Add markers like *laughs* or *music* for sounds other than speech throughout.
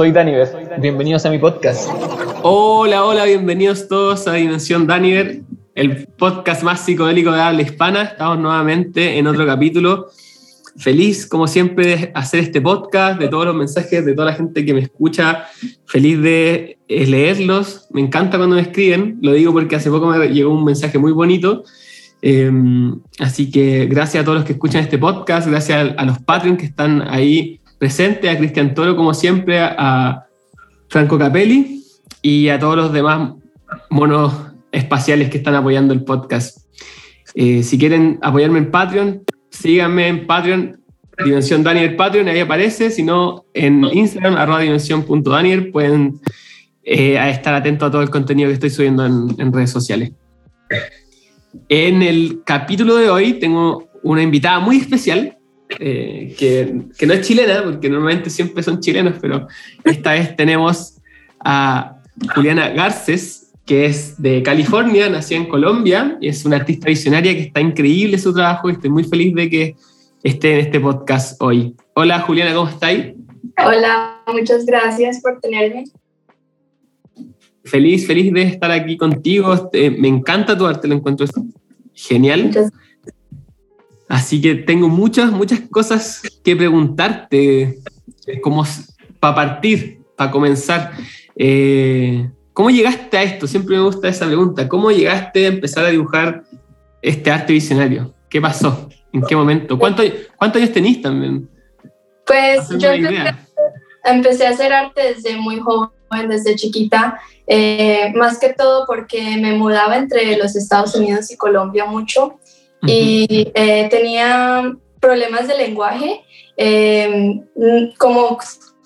soy Daniver. Bienvenidos a mi podcast. Hola, hola, bienvenidos todos a Dimensión Daniver, el podcast más psicodélico de habla hispana. Estamos nuevamente en otro capítulo. Feliz, como siempre, de hacer este podcast, de todos los mensajes, de toda la gente que me escucha. Feliz de eh, leerlos. Me encanta cuando me escriben. Lo digo porque hace poco me llegó un mensaje muy bonito Em, así que gracias a todos los que escuchan este podcast, gracias a, los Patreon que están ahí presentes, a Cristian Toro como siempre, a, Franco Capelli y a todos los demás monos espaciales que están apoyando el podcast. Eh, si quieren apoyarme en Patreon, síganme en Patreon, Dimensión Daniel Patreon, ahí aparece, si no en Instagram, arroba dimensión.daniel, pueden eh, estar atentos a todo el contenido que estoy subiendo en redes sociales. En el capítulo de hoy tengo una invitada muy especial, eh, que, que, no es chilena, porque normalmente siempre son chilenos, pero esta vez tenemos a Juliana Garces, que es de California, nacida en Colombia, y es una artista visionaria que está increíble su trabajo y estoy muy feliz de que esté en este podcast hoy. Hola Juliana, ¿cómo estáis? Hola, muchas gracias por tenerme feliz, feliz de estar aquí contigo. me encanta tu arte, lo encuentro genial. Así que tengo muchas, muchas cosas que preguntarte, como para partir, para comenzar. Eh, ¿Cómo llegaste a esto? Siempre me gusta esa pregunta. ¿Cómo llegaste a empezar a dibujar este arte visionario? ¿Qué pasó? ¿En qué momento? ¿Cuántos años tenís también? Pues yo empecé a hacer arte desde muy joven desde chiquita, eh, más que todo porque me mudaba entre los Estados Unidos y Colombia mucho y eh, tenía problemas de lenguaje, em, como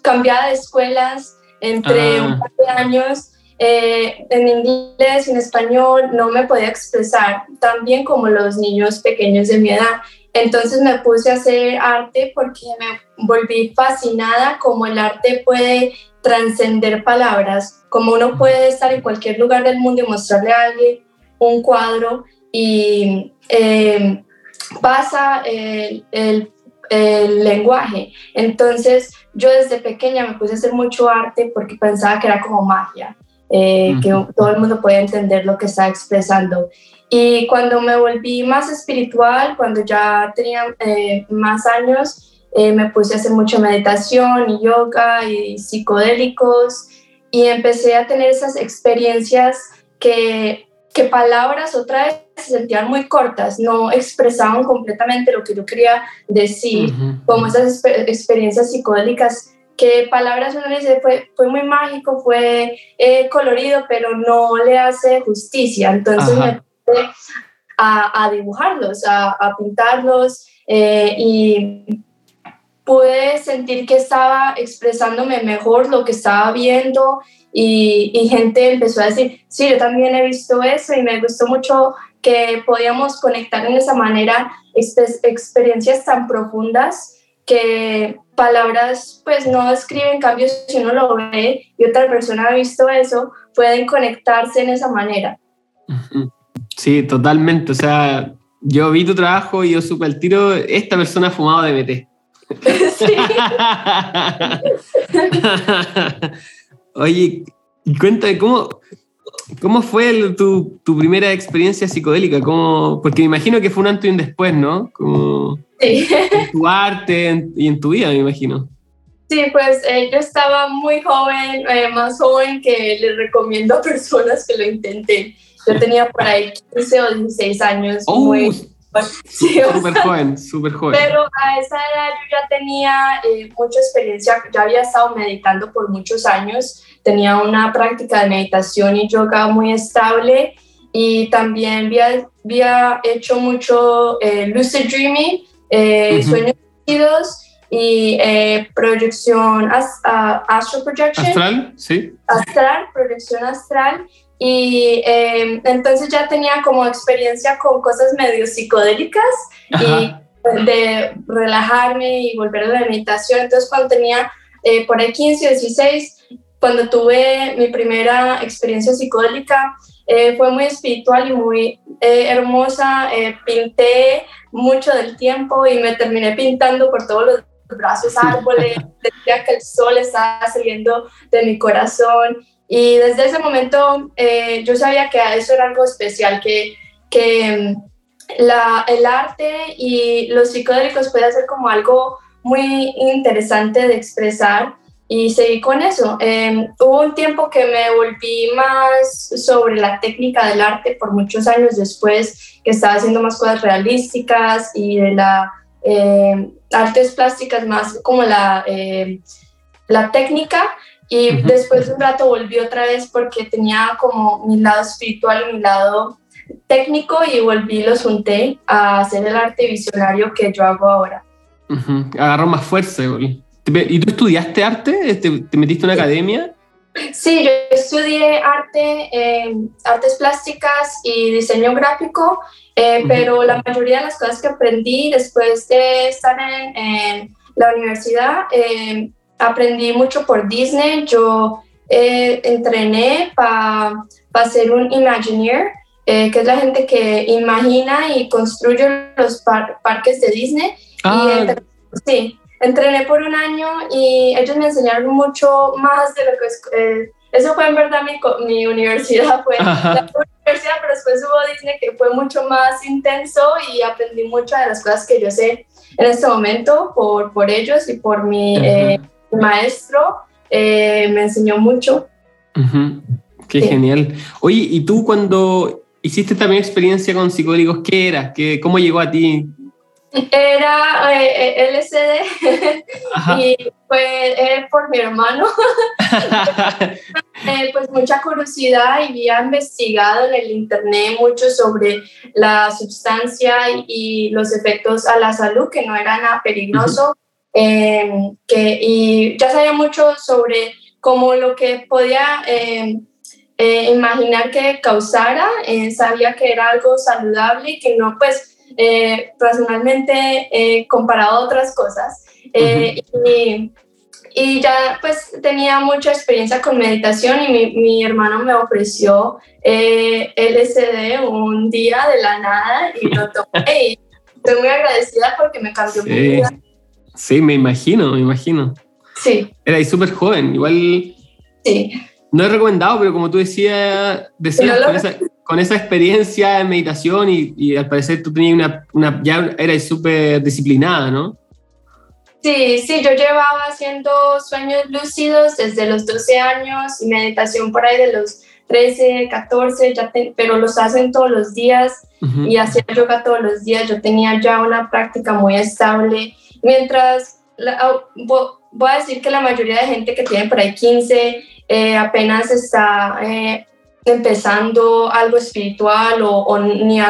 cambiaba de escuelas entre ah. un par de años. Eh, en inglés, en español, no me podía expresar tan bien como los niños pequeños de mi edad. Entonces me puse a hacer arte porque me volví fascinada como el arte puede trascender palabras, como uno puede estar en cualquier lugar del mundo y mostrarle a alguien un cuadro y eh, pasa el, el, lenguaje. Entonces yo desde pequeña me puse a hacer mucho arte porque pensaba que era como magia, eh, que todo el mundo podía entender lo que estaba expresando. Y cuando me volví más espiritual, cuando ya tenía eh, más años, eh, me puse a hacer mucha meditación y yoga y psicodélicos y empecé a tener esas experiencias que, que palabras otra vez se sentían muy cortas, no expresaban completamente lo que yo quería decir, como esas experiencias psicodélicas que palabras uno dice fue, fue muy mágico, fue eh, colorido, pero no le hace justicia. Entonces me puse a, a dibujarlos, a, a pintarlos eh, y pude sentir que estaba expresándome mejor lo que estaba viendo y, y, gente empezó a decir, sí, yo también he visto eso y me gustó mucho que podíamos conectar en esa manera experiencias tan profundas que palabras pues no describen cambios si uno lo ve y otra persona ha visto eso, pueden conectarse en esa manera. Sí, totalmente. O sea, yo vi tu trabajo y yo supe al tiro, esta persona ha fumado DMT. Oye, cuéntame, ¿cómo, cómo fue tu, tu, primera experiencia psicodélica? ¿Cómo, porque me imagino que fue un antes y un después, ¿no? Como En tu arte y en tu vida, me imagino. Sí, pues eh, yo estaba muy joven, eh, más joven que les recomiendo a personas que lo intenten. Yo tenía por ahí 15 o 16 años. Oh, muy *laughs* súper joven, súper joven. Pero a esa edad yo ya tenía eh, mucha experiencia, ya había estado meditando por muchos años, tenía una práctica de meditación y yoga muy estable y también había, había hecho mucho eh, lucid dreaming, eh, sueños y eh, proyección, astral projection. Astral, sí. Astral, proyección astral y em, entonces ya tenía como experiencia con cosas medio psicodélicas y de relajarme y volver a la meditación. Entonces cuando tenía eh, por ahí 15 o 16, cuando tuve mi primera experiencia psicodélica, eh, fue muy espiritual y muy eh, hermosa. Eh, pinté mucho del tiempo y me terminé pintando por todos los brazos árboles. *laughs* Decía que el sol estaba saliendo de mi corazón. Y desde ese momento yo sabía que eso era algo especial, que, que mm, la, el arte y los psicodélicos puede ser como algo muy interesante de expresar y seguí con eso. Em, hubo un tiempo que me volví más sobre la técnica del arte por muchos años después, que estaba haciendo más cosas realísticas y de la em, artes plásticas más como la, em, la técnica. Y después de un rato volví otra vez porque tenía como mi lado espiritual y mi lado técnico y volví los junté a hacer el arte visionario que yo hago ahora. Agarró más fuerza, ¿Y tú estudiaste arte? ¿Te, metiste en una academia? Sí, yo estudié arte, eh, artes plásticas y diseño gráfico, eh, pero la mayoría de las cosas que aprendí después de estar en, la universidad, eh, aprendí mucho por Disney. Yo entrené para ser un Imagineer, que es la gente que imagina y construye los parques de Disney. Ah. sí, entrené por un año y ellos me enseñaron mucho más de lo que es... Eh, eso fue en verdad mi, mi universidad, fue la universidad, pero después hubo Disney que fue mucho más intenso y aprendí muchas de las cosas que yo sé en este momento por, por ellos y por mi eh, maestro. Eh, me enseñó mucho. Qué genial. Oye, ¿y tú cuando hiciste también experiencia con psicodélicos, qué era? ¿Qué, ¿Cómo llegó a ti? Era eh, eh LCD *laughs* y fue eh, por mi hermano. *laughs* Eh, pues mucha curiosidad y había investigado en el internet mucho sobre la sustancia y, los efectos a la salud, que no era nada peligroso. Em, que, y ya sabía mucho sobre cómo lo que podía em, imaginar que causara. sabía que era algo saludable y que no, pues eh, personalmente eh, comparado a otras cosas. Eh, y, y, ya pues tenía mucha experiencia con meditación y mi, mi hermano me ofreció LSD un día de la nada y lo tomé y estoy muy agradecida porque me cambió sí. mi vida. Sí, me imagino, me imagino. Sí. Era súper joven, igual... Sí. No he recomendado, pero como tú decías, decías con esa experiencia en meditación y, al parecer tú tenías una, una ya eras súper disciplinada, ¿no? Sí, sí, yo llevaba haciendo sueños lúcidos desde los 12 años y meditación por ahí de los 13, 14, ya pero los hacen todos los días y hacía yoga todos los días. Yo tenía ya una práctica muy estable. Mientras, voy a decir que la mayoría de gente que tiene por ahí 15 eh, apenas está eh, empezando algo espiritual o, ni,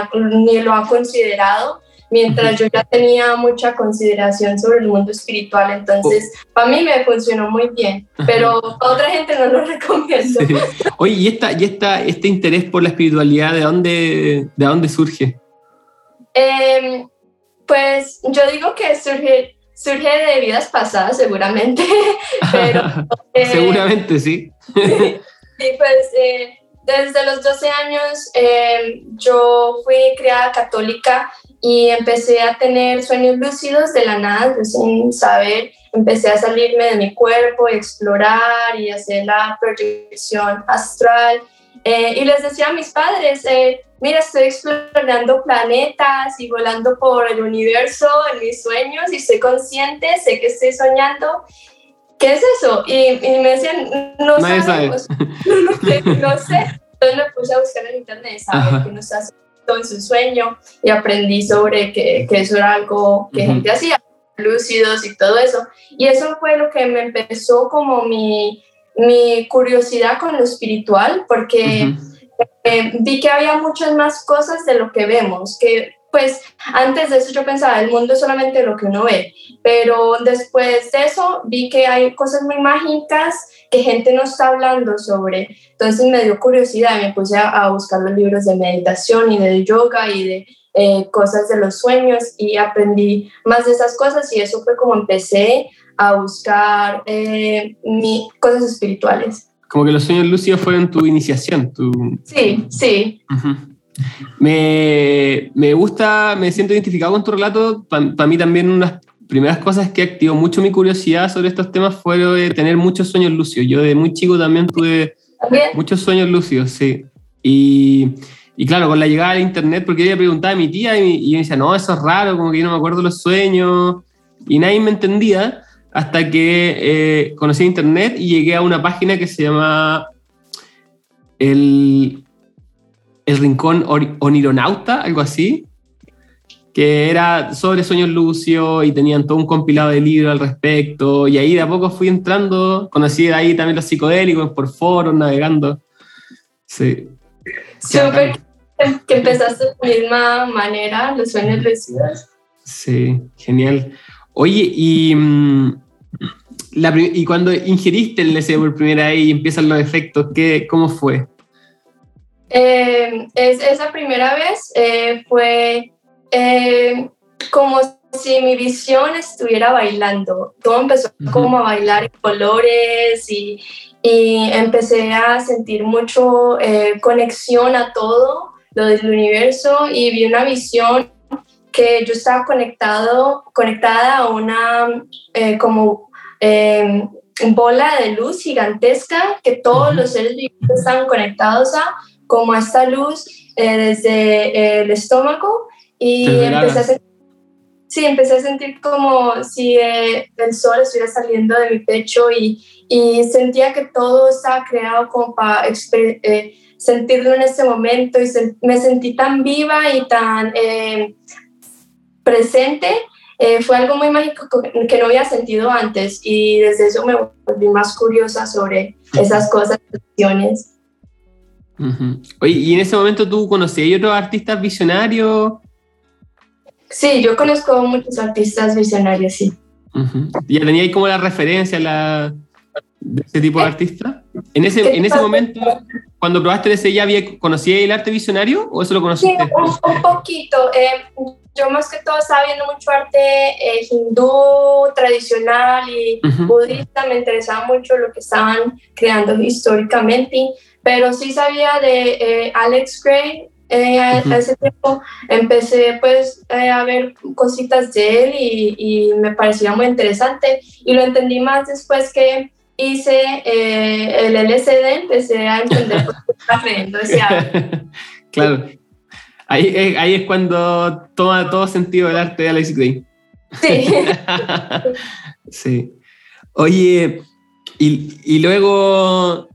ni, lo ha considerado, mientras yo ya tenía mucha consideración sobre el mundo espiritual, entonces oh. para mí me funcionó muy bien, pero a otra gente no lo *laughs* recomiendo. Oye, ¿y, esta, y esta, este interés por la espiritualidad, de dónde, de dónde surge? Em, pues yo digo que surge, surge de vidas pasadas seguramente, *laughs* pero... Eh, seguramente, sí. *laughs* sí, pues... Eh, desde los 12 años eh, yo fui criada católica y empecé a tener sueños lúcidos de la nada, sin saber, empecé a salirme de mi cuerpo, y explorar y hacer la proyección astral. Eh, y les decía a mis padres, eh, mira, estoy explorando planetas y volando por el universo en mis sueños y estoy consciente, sé que estoy soñando. ¿qué es eso? Y, me decían, no sabemos, *laughs* no, sé. Entonces me puse a buscar en internet, saber qué nos hace en su sueño y aprendí sobre que, que eso era algo que gente hacía, lúcidos y todo eso. Y eso fue lo que me empezó como mi, mi curiosidad con lo espiritual, porque eh, vi que había muchas más cosas de lo que vemos, que pues antes de eso yo pensaba, el mundo es solamente lo que uno ve, pero después de eso vi que hay cosas muy mágicas que gente no está hablando sobre. Entonces me dio curiosidad me puse a, buscar los libros de meditación y de yoga y de eh, cosas de los sueños y aprendí más de esas cosas y eso fue como empecé a buscar eh, mi, cosas espirituales. Como que los sueños lúcidos fueron tu iniciación. Tu... Sí, sí. me, me, gusta, me siento identificado con tu relato. Para mí también unas primeras cosas que activó mucho mi curiosidad sobre estos temas fue tener muchos sueños lúcidos. Yo de muy chico también tuve muchos sueños lúcidos, sí. Y, y, claro, con la llegada del internet, porque ella preguntaba a mi tía y, y me decía, no, eso es raro, como que yo no me acuerdo los sueños. Y nadie me entendía hasta que eh, conocí internet y llegué a una página que se llama el, el Rincón Onironauta, algo así, que era sobre sueños lucios y tenían todo un compilado de libros al respecto. Y ahí de a poco fui entrando, conocí ahí también los psicodélicos por foros, navegando. Sí. Súper que empezaste de la misma manera, los sueños lucidos. Sí, genial. Oye, y mm, y cuando ingeriste el LSD por primera vez y empiezan los efectos, ¿qué, ¿cómo fue? Eh, es, esa primera vez eh, fue eh, como si mi visión estuviera bailando. Todo empezó como a bailar en colores y, y empecé a sentir mucho conexión a todo lo del universo y vi una visión que yo estaba conectado, conectada a una como eh, bola de luz gigantesca que todos los seres vivientes están conectados a, como a esta luz eh, desde el estómago y empecé a, sentir, sí, empecé a sentir como si eh, el sol estuviera saliendo de mi pecho y, y, sentía que todo estaba creado como para eh, sentirlo en ese momento y me sentí tan viva y tan presente eh, fue algo muy mágico que no había sentido antes y desde eso me volví más curiosa sobre esas cosas, acciones. Oye, ¿y en ese momento tú conocías otros artistas visionarios? Sí, yo conozco muchos artistas visionarios, sí. ¿Ya tenía ahí como la referencia la, de ese tipo de eh, artista? En ese, en ese momento, cuando probaste ese ya había, ¿conocías el arte visionario o eso lo conociste? Sí, un, poquito. Eh, yo más que todo estaba viendo mucho arte eh, hindú tradicional y budista, me interesaba mucho lo que estaban creando históricamente, pero sí sabía de eh, Alex Gray. Eh, a ese tiempo empecé pues a ver cositas de él y, y, me parecía muy interesante y lo entendí más después que hice el LCD, empecé a entender por qué estaba creyendo ese *laughs* arte. claro, Ahí, ahí, es cuando toma todo sentido el arte de Alex Gray. Sí. *laughs* sí. Oye, y, y, luego,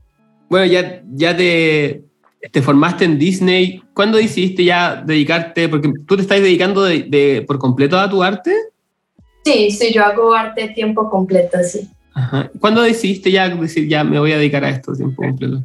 bueno, ya, ya te, te, formaste en Disney. ¿Cuándo decidiste ya dedicarte? Porque tú te estás dedicando de, por completo a tu arte. Sí, sí, yo hago arte tiempo completo, sí. Ajá. ¿Cuándo decidiste ya decir, ya me voy a dedicar a esto tiempo completo?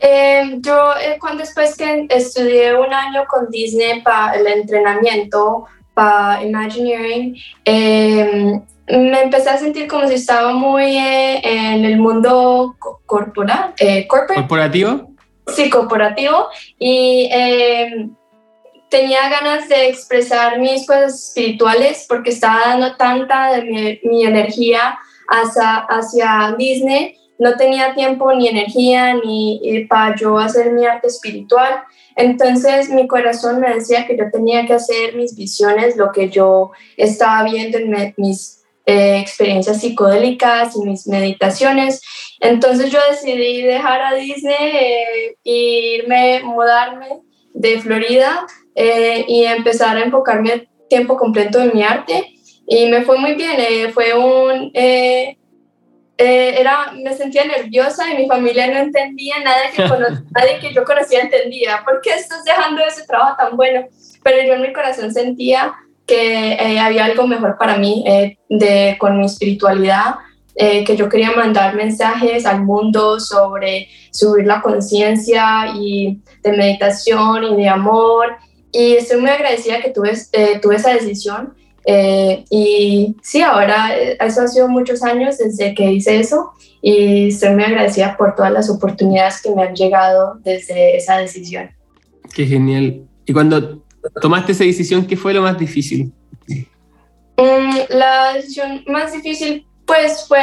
Eh, yo eh, cuando después que estudié un año con Disney para el entrenamiento, para Imagineering, em, me empecé a sentir como si estaba muy eh, en el mundo corporal, corporativo. Sí, corporativo. Y em, tenía ganas de expresar mis cosas espirituales porque estaba dando tanta de mi, mi energía hacia, hacia Disney no tenía tiempo ni energía ni para yo hacer mi arte espiritual. Entonces mi corazón me decía que yo tenía que hacer mis visiones, lo que yo estaba viendo en mis eh, experiencias psicodélicas y mis meditaciones. Entonces yo decidí dejar a Disney e irme, mudarme de Florida eh, y empezar a enfocarme tiempo completo en mi arte. Y me fue muy bien, fue un eh, era, me sentía nerviosa y mi familia no entendía nada que *laughs* nadie que yo conocía entendía. ¿Por qué estás dejando ese trabajo tan bueno? Pero yo en mi corazón sentía que eh, había algo mejor para mí eh, de, con mi espiritualidad, que yo quería mandar mensajes al mundo sobre subir la conciencia y de meditación y de amor. Y estoy muy agradecida que tuve, tuve esa decisión eh, y sí, ahora eh, eso ha sido muchos años desde que hice eso y estoy muy agradecida por todas las oportunidades que me han llegado desde esa decisión. Qué genial. Y cuando tomaste esa decisión, ¿qué fue lo más difícil? Mm, la decisión más difícil pues fue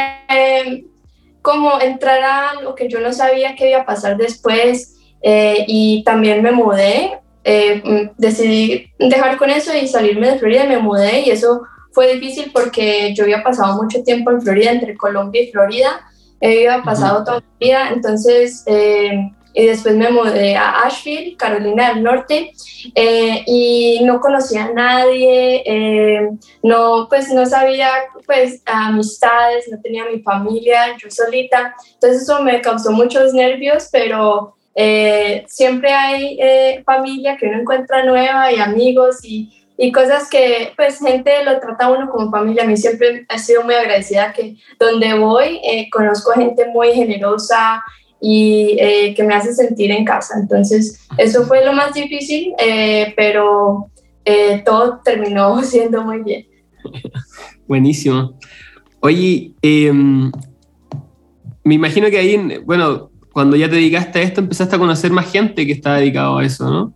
como entrar a lo que yo no sabía que iba a pasar después eh, y también me mudé. Eh, decidí dejar con eso y salirme de Florida, me mudé y eso fue difícil porque yo había pasado mucho tiempo en Florida, entre Colombia y Florida, había pasado toda mi vida, entonces eh, y después me mudé a Asheville, Carolina del Norte, eh, y no conocía a nadie, eh, no, pues no sabía, pues, amistades, no tenía mi familia, yo solita, entonces eso me causó muchos nervios, pero eh, siempre hay familia que uno encuentra nueva y amigos y, y cosas que pues gente lo trata uno como familia. A mí siempre he sido muy agradecida que donde voy conozco gente muy generosa, y eh, que me hace sentir en casa. Entonces, eso fue lo más difícil, eh, pero eh, todo terminó *laughs* siendo muy bien. Buenísimo. Oye, em, me imagino que ahí, bueno, cuando ya te dedicaste a esto, empezaste a conocer más gente que está dedicado a eso, ¿no?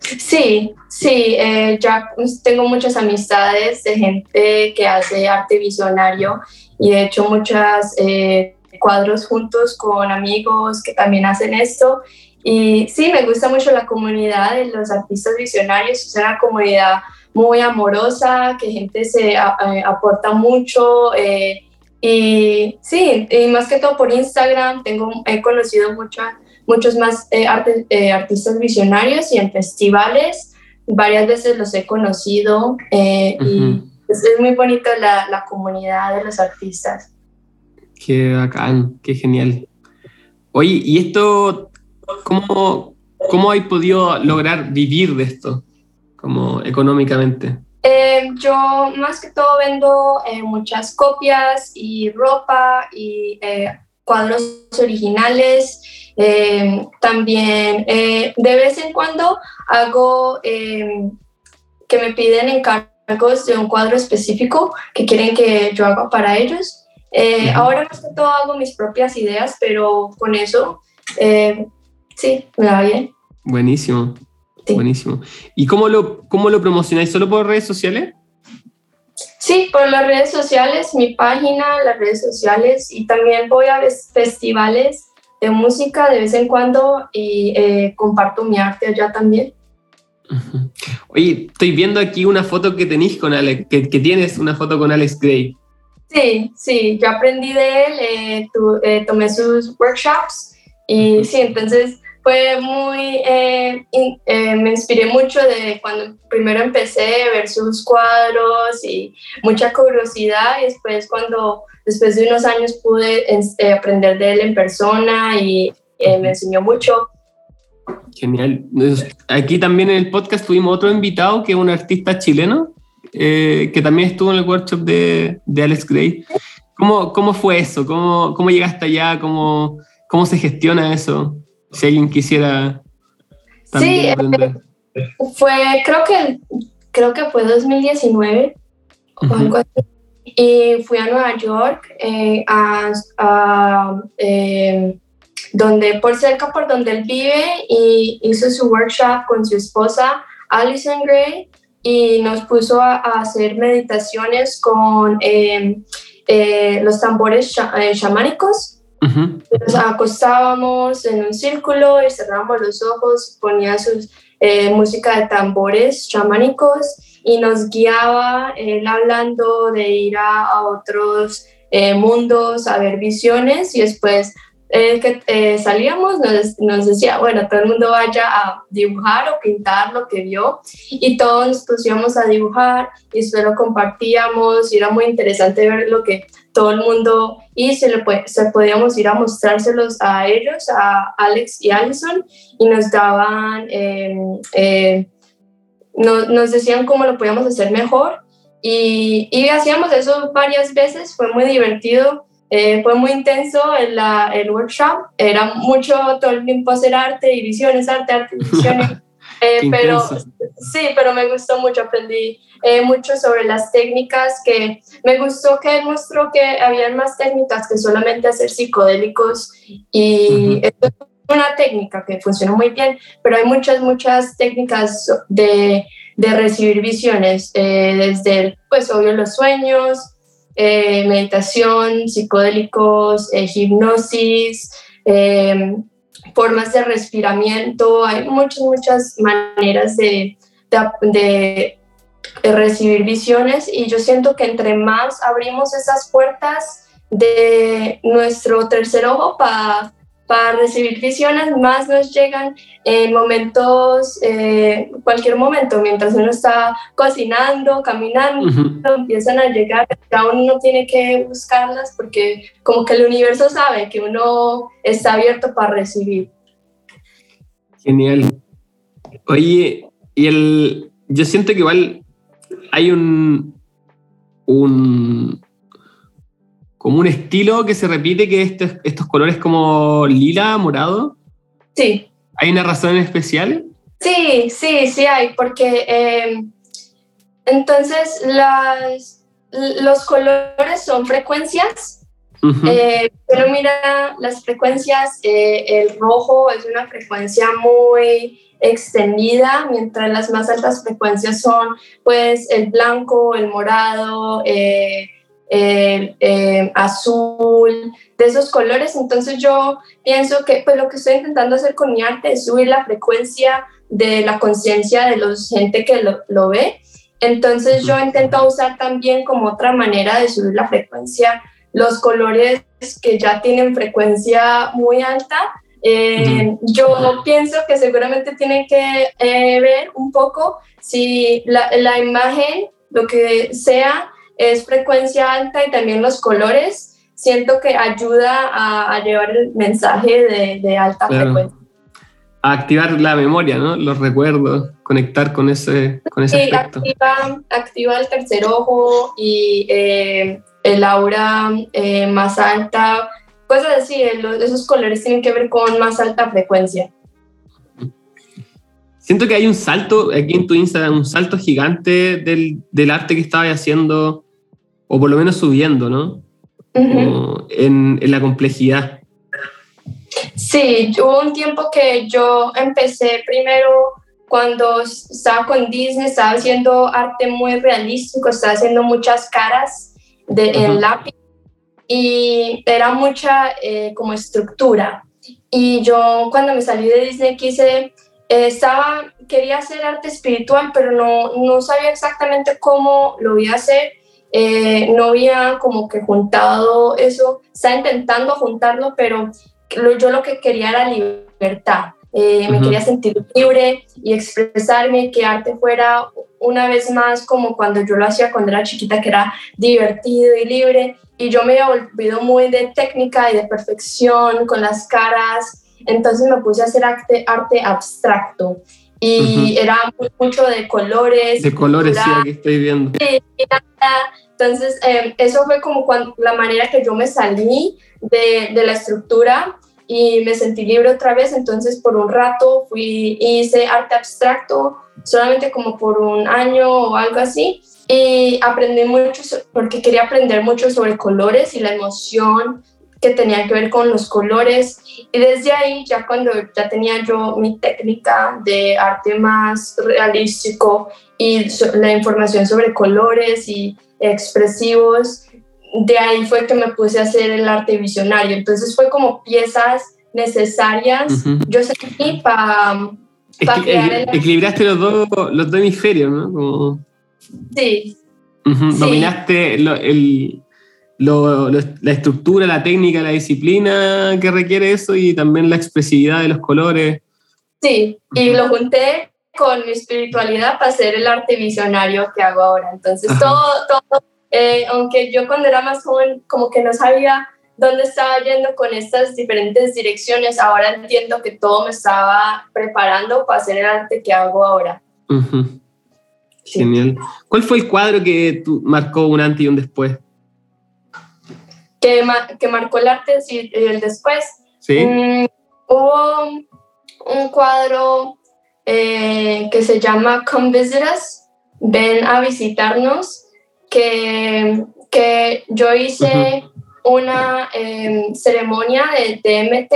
Sí, sí, ya tengo muchas amistades de gente que hace arte visionario y de hecho muchas cuadros juntos con amigos que también hacen esto. Y sí, me gusta mucho la comunidad de los artistas visionarios, es una comunidad muy amorosa, que gente se aporta mucho. Eh, y sí, y más que todo por Instagram, tengo, he conocido muchos más eh, eh, artistas visionarios y en festivales, varias veces los he conocido y es, muy bonita la, la comunidad de los artistas. Qué bacán, qué genial. Oye, ¿y esto, cómo, cómo hay podido lograr vivir de esto, como económicamente? Eh, yo más que todo vendo eh, muchas copias y ropa y eh, cuadros originales. también de vez en cuando hago que me piden encargos de un cuadro específico que quieren que yo haga para ellos. Eh, ahora más que todo hago mis propias ideas, pero con eso eh, sí, me va bien. Buenísimo. Buenísimo. ¿Y cómo lo, cómo lo promocionáis? ¿Solo por redes sociales? Sí, por las redes sociales, mi página, las redes sociales y también voy a festivales de música de vez en cuando y eh, comparto mi arte allá también. Oye, estoy viendo aquí una foto que tenéis con Alex, que, que tienes una foto con Alex Gray. Sí, sí, yo aprendí de él, eh, eh, tomé sus workshops y sí, entonces fue muy, eh, me inspiré mucho de cuando primero empecé a ver sus cuadros y mucha curiosidad y después cuando, después de unos años pude aprender de él en persona y me enseñó mucho. Genial. Aquí también en el podcast tuvimos otro invitado que es un artista chileno eh, que también estuvo en el workshop de, de Alex Gray. ¿Cómo, ¿Cómo, fue eso? ¿Cómo, ¿Cómo llegaste allá? ¿Cómo, ¿Cómo se gestiona eso? Si alguien quisiera también sí, aprender. fue, creo que, creo que fue 2019 o algo así. Y fui a Nueva York, eh, a, a eh, donde, por cerca por donde él vive, y hizo su workshop con su esposa, Alison Gray, y nos puso a, hacer meditaciones con em, eh, los tambores eh. Nos acostábamos en un círculo y cerrábamos los ojos, ponía su eh, música de tambores chamánicos y nos guiaba él hablando de ir a, a otros mundos, a ver visiones y después eh, que eh, salíamos nos, nos, decía, bueno, todo el mundo vaya a dibujar o pintar lo que vio y todos nos pusimos a dibujar y después lo compartíamos y era muy interesante ver lo que todo el mundo hizo, le, se podíamos ir a mostrárselos a ellos, a Alex y Allison y nos daban, em, eh, nos decían cómo lo podíamos hacer mejor y, y hacíamos eso varias veces, fue muy divertido eh, fue muy intenso el, la, el workshop, era mucho todo el tiempo hacer arte y visiones, arte, arte *laughs* y visiones. Eh, pero sí, pero me gustó mucho, aprendí eh, mucho sobre las técnicas que me gustó que mostró que había más técnicas que solamente hacer psicodélicos y esto es una técnica que funciona muy bien, pero hay muchas, muchas técnicas de, de recibir visiones, desde, pues obvio, los sueños, eh, meditación, psicodélicos, eh, hipnosis, em, formas de respiramiento. Hay muchas, muchas maneras de, de, recibir visiones y yo siento que entre más abrimos esas puertas de nuestro tercer ojo para para recibir visiones más nos llegan en momentos, eh, cualquier momento, mientras uno está cocinando, caminando, empiezan a llegar, ya uno no tiene que buscarlas porque como que el universo sabe que uno está abierto para recibir. Genial. Oye, y el, yo siento que igual hay un, un, como un estilo que se repite, que estos, estos colores como lila, morado. Sí. ¿Hay una razón especial? Sí, sí, sí hay, porque em, entonces las, los colores son frecuencias. Eh, pero mira las frecuencias, eh, el rojo es una frecuencia muy extendida, mientras las más altas frecuencias son pues el blanco, el morado, eh, eh, azul, de esos colores. Entonces yo pienso que pues lo que estoy intentando hacer con mi arte es subir la frecuencia de la conciencia de la gente que lo, lo, ve. Entonces yo intento usar también como otra manera de subir la frecuencia los colores que ya tienen frecuencia muy alta. Eh, yo pienso que seguramente tienen que eh, ver un poco si la, la imagen, lo que sea, es frecuencia alta y también los colores, siento que ayuda a, llevar el mensaje de, alta frecuencia. A activar la memoria, ¿no? Los recuerdos, conectar con ese, con ese sí, Activa, activa, el tercer ojo y eh, el aura eh, más alta, cosas así, esos colores tienen que ver con más alta frecuencia. Siento que hay un salto aquí en tu Instagram, un salto gigante del, del arte que estabas haciendo o por lo menos subiendo, ¿no? en, en, la complejidad. Sí, hubo un tiempo que yo empecé primero cuando estaba con Disney, estaba haciendo arte muy realístico, estaba haciendo muchas caras de, en lápiz y era mucha eh, como estructura. Y yo cuando me salí de Disney quise, eh, estaba, quería hacer arte espiritual, pero no, no sabía exactamente cómo lo iba a hacer eh, no había como que juntado eso, estaba intentando juntarlo, pero yo lo que quería era libertad. Eh, me quería sentir libre y expresarme, que arte fuera una vez más como cuando yo lo hacía cuando era chiquita, que era divertido y libre. Y yo me había volvido muy de técnica y de perfección con las caras. Entonces me puse a hacer arte, arte abstracto y era mucho de colores. De colores, sí, aquí estoy viendo. Entonces, eh, eso fue como cuando, la manera que yo me salí de, de, la estructura y me sentí libre otra vez. Entonces, por un rato fui, hice arte abstracto, solamente como por un año o algo así. Y aprendí mucho porque quería aprender mucho sobre colores y la emoción que tenía que ver con los colores. Y desde ahí, ya cuando ya tenía yo mi técnica de arte más realístico y la información sobre colores y expresivos, de ahí fue que me puse a hacer el arte visionario. Entonces fue como piezas necesarias, yo sentí para... Equilibraste los dos, los dos hemisferios, ¿no? Sí. Dominaste el, la estructura, la técnica, la disciplina que requiere eso y también la expresividad de los colores. Sí, y lo junté con mi espiritualidad para hacer el arte visionario que hago ahora. Entonces, todo, todo, eh, aunque yo cuando era más joven como que no sabía dónde estaba yendo con estas diferentes direcciones, ahora entiendo que todo me estaba preparando para hacer el arte que hago ahora. Genial. ¿Cuál fue el cuadro que marcó un antes y un después? Que, que marcó el arte y el después. Sí. Mm, hubo un cuadro eh, que se llama Come Visit Us, ven a visitarnos, que, que yo hice una em, ceremonia de DMT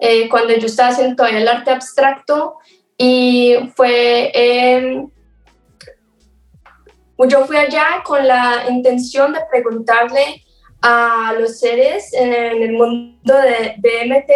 eh, cuando yo estaba haciendo todavía el arte abstracto y fue yo fui allá con la intención de preguntarle a los seres en el mundo de, DMT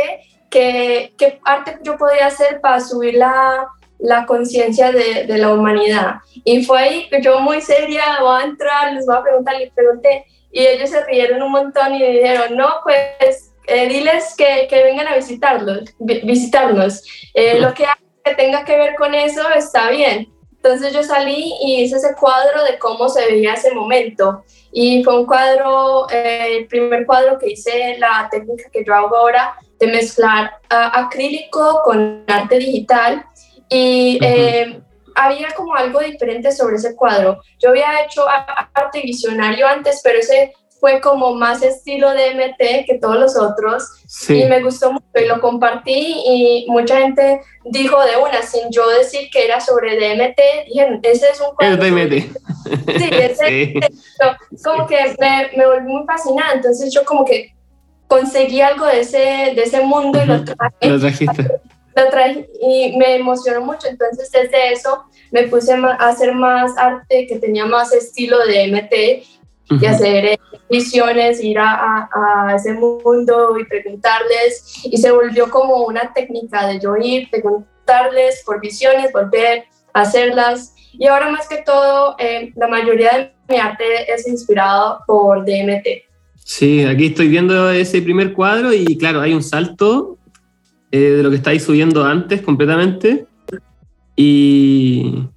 qué, qué arte yo podía hacer para subir la, la conciencia de, de, la humanidad. Y fue ahí que yo muy seria, voy a entrar, les voy a preguntar, les pregunté, y ellos se rieron un montón y dijeron, no, pues eh, diles que, que, vengan a visitarlos, visitarnos. Eh, lo que, que tenga que ver con eso está bien. Entonces yo salí y hice ese cuadro de cómo se veía ese momento. Y fue un cuadro, eh, el primer cuadro que hice, la técnica que yo hago ahora, de mezclar acrílico con arte digital. Y eh, había como algo diferente sobre ese cuadro. Yo había hecho arte visionario antes, pero ese fue como más estilo DMT que todos los otros y me gustó mucho y lo compartí y mucha gente dijo de una, sin yo decir que era sobre DMT, dijeron, ese es un cuadro. Es DMT. *laughs* Sí, ese como que me, me volví muy fascinada, entonces yo como que conseguí algo de ese, de ese mundo y lo traje. Lo trajiste. Lo traje y me emocionó mucho, entonces desde eso me puse a hacer más arte que tenía más estilo de Y hacer eh, visiones, ir a, a, ese mundo y preguntarles. Y se volvió como una técnica de yo ir, preguntarles por visiones, volver a hacerlas. Y ahora más que todo, eh, la mayoría de mi arte es inspirado por DMT. Sí, aquí estoy viendo ese primer cuadro y claro, hay un salto eh, de lo que estáis subiendo antes completamente. Y,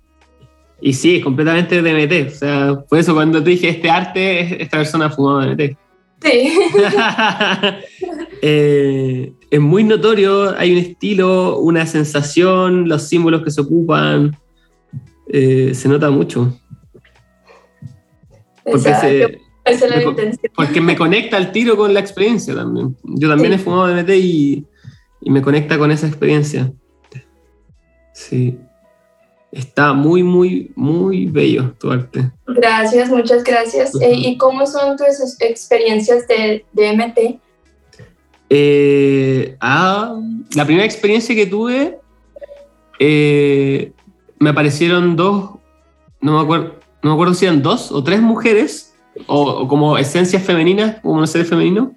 y sí, es completamente DMT. O sea, por eso cuando te dije este arte, esta persona fumado DMT. Sí. *laughs* eh, es muy notorio, hay un estilo, una sensación, los símbolos que se ocupan. Eh, se nota mucho. Porque, se, es la me, porque me conecta el tiro con la experiencia también. Yo también he fumado DMT y, y me conecta con esa experiencia. Sí. Está muy, muy, muy bello tu arte. Gracias, muchas gracias. Eh, ¿Y cómo son tus experiencias de, DMT? Eh, ah, la primera experiencia que tuve, eh, me aparecieron dos, no me, acuerdo, no me acuerdo si eran dos o tres mujeres, o, como esencias femeninas, como no sé femenino,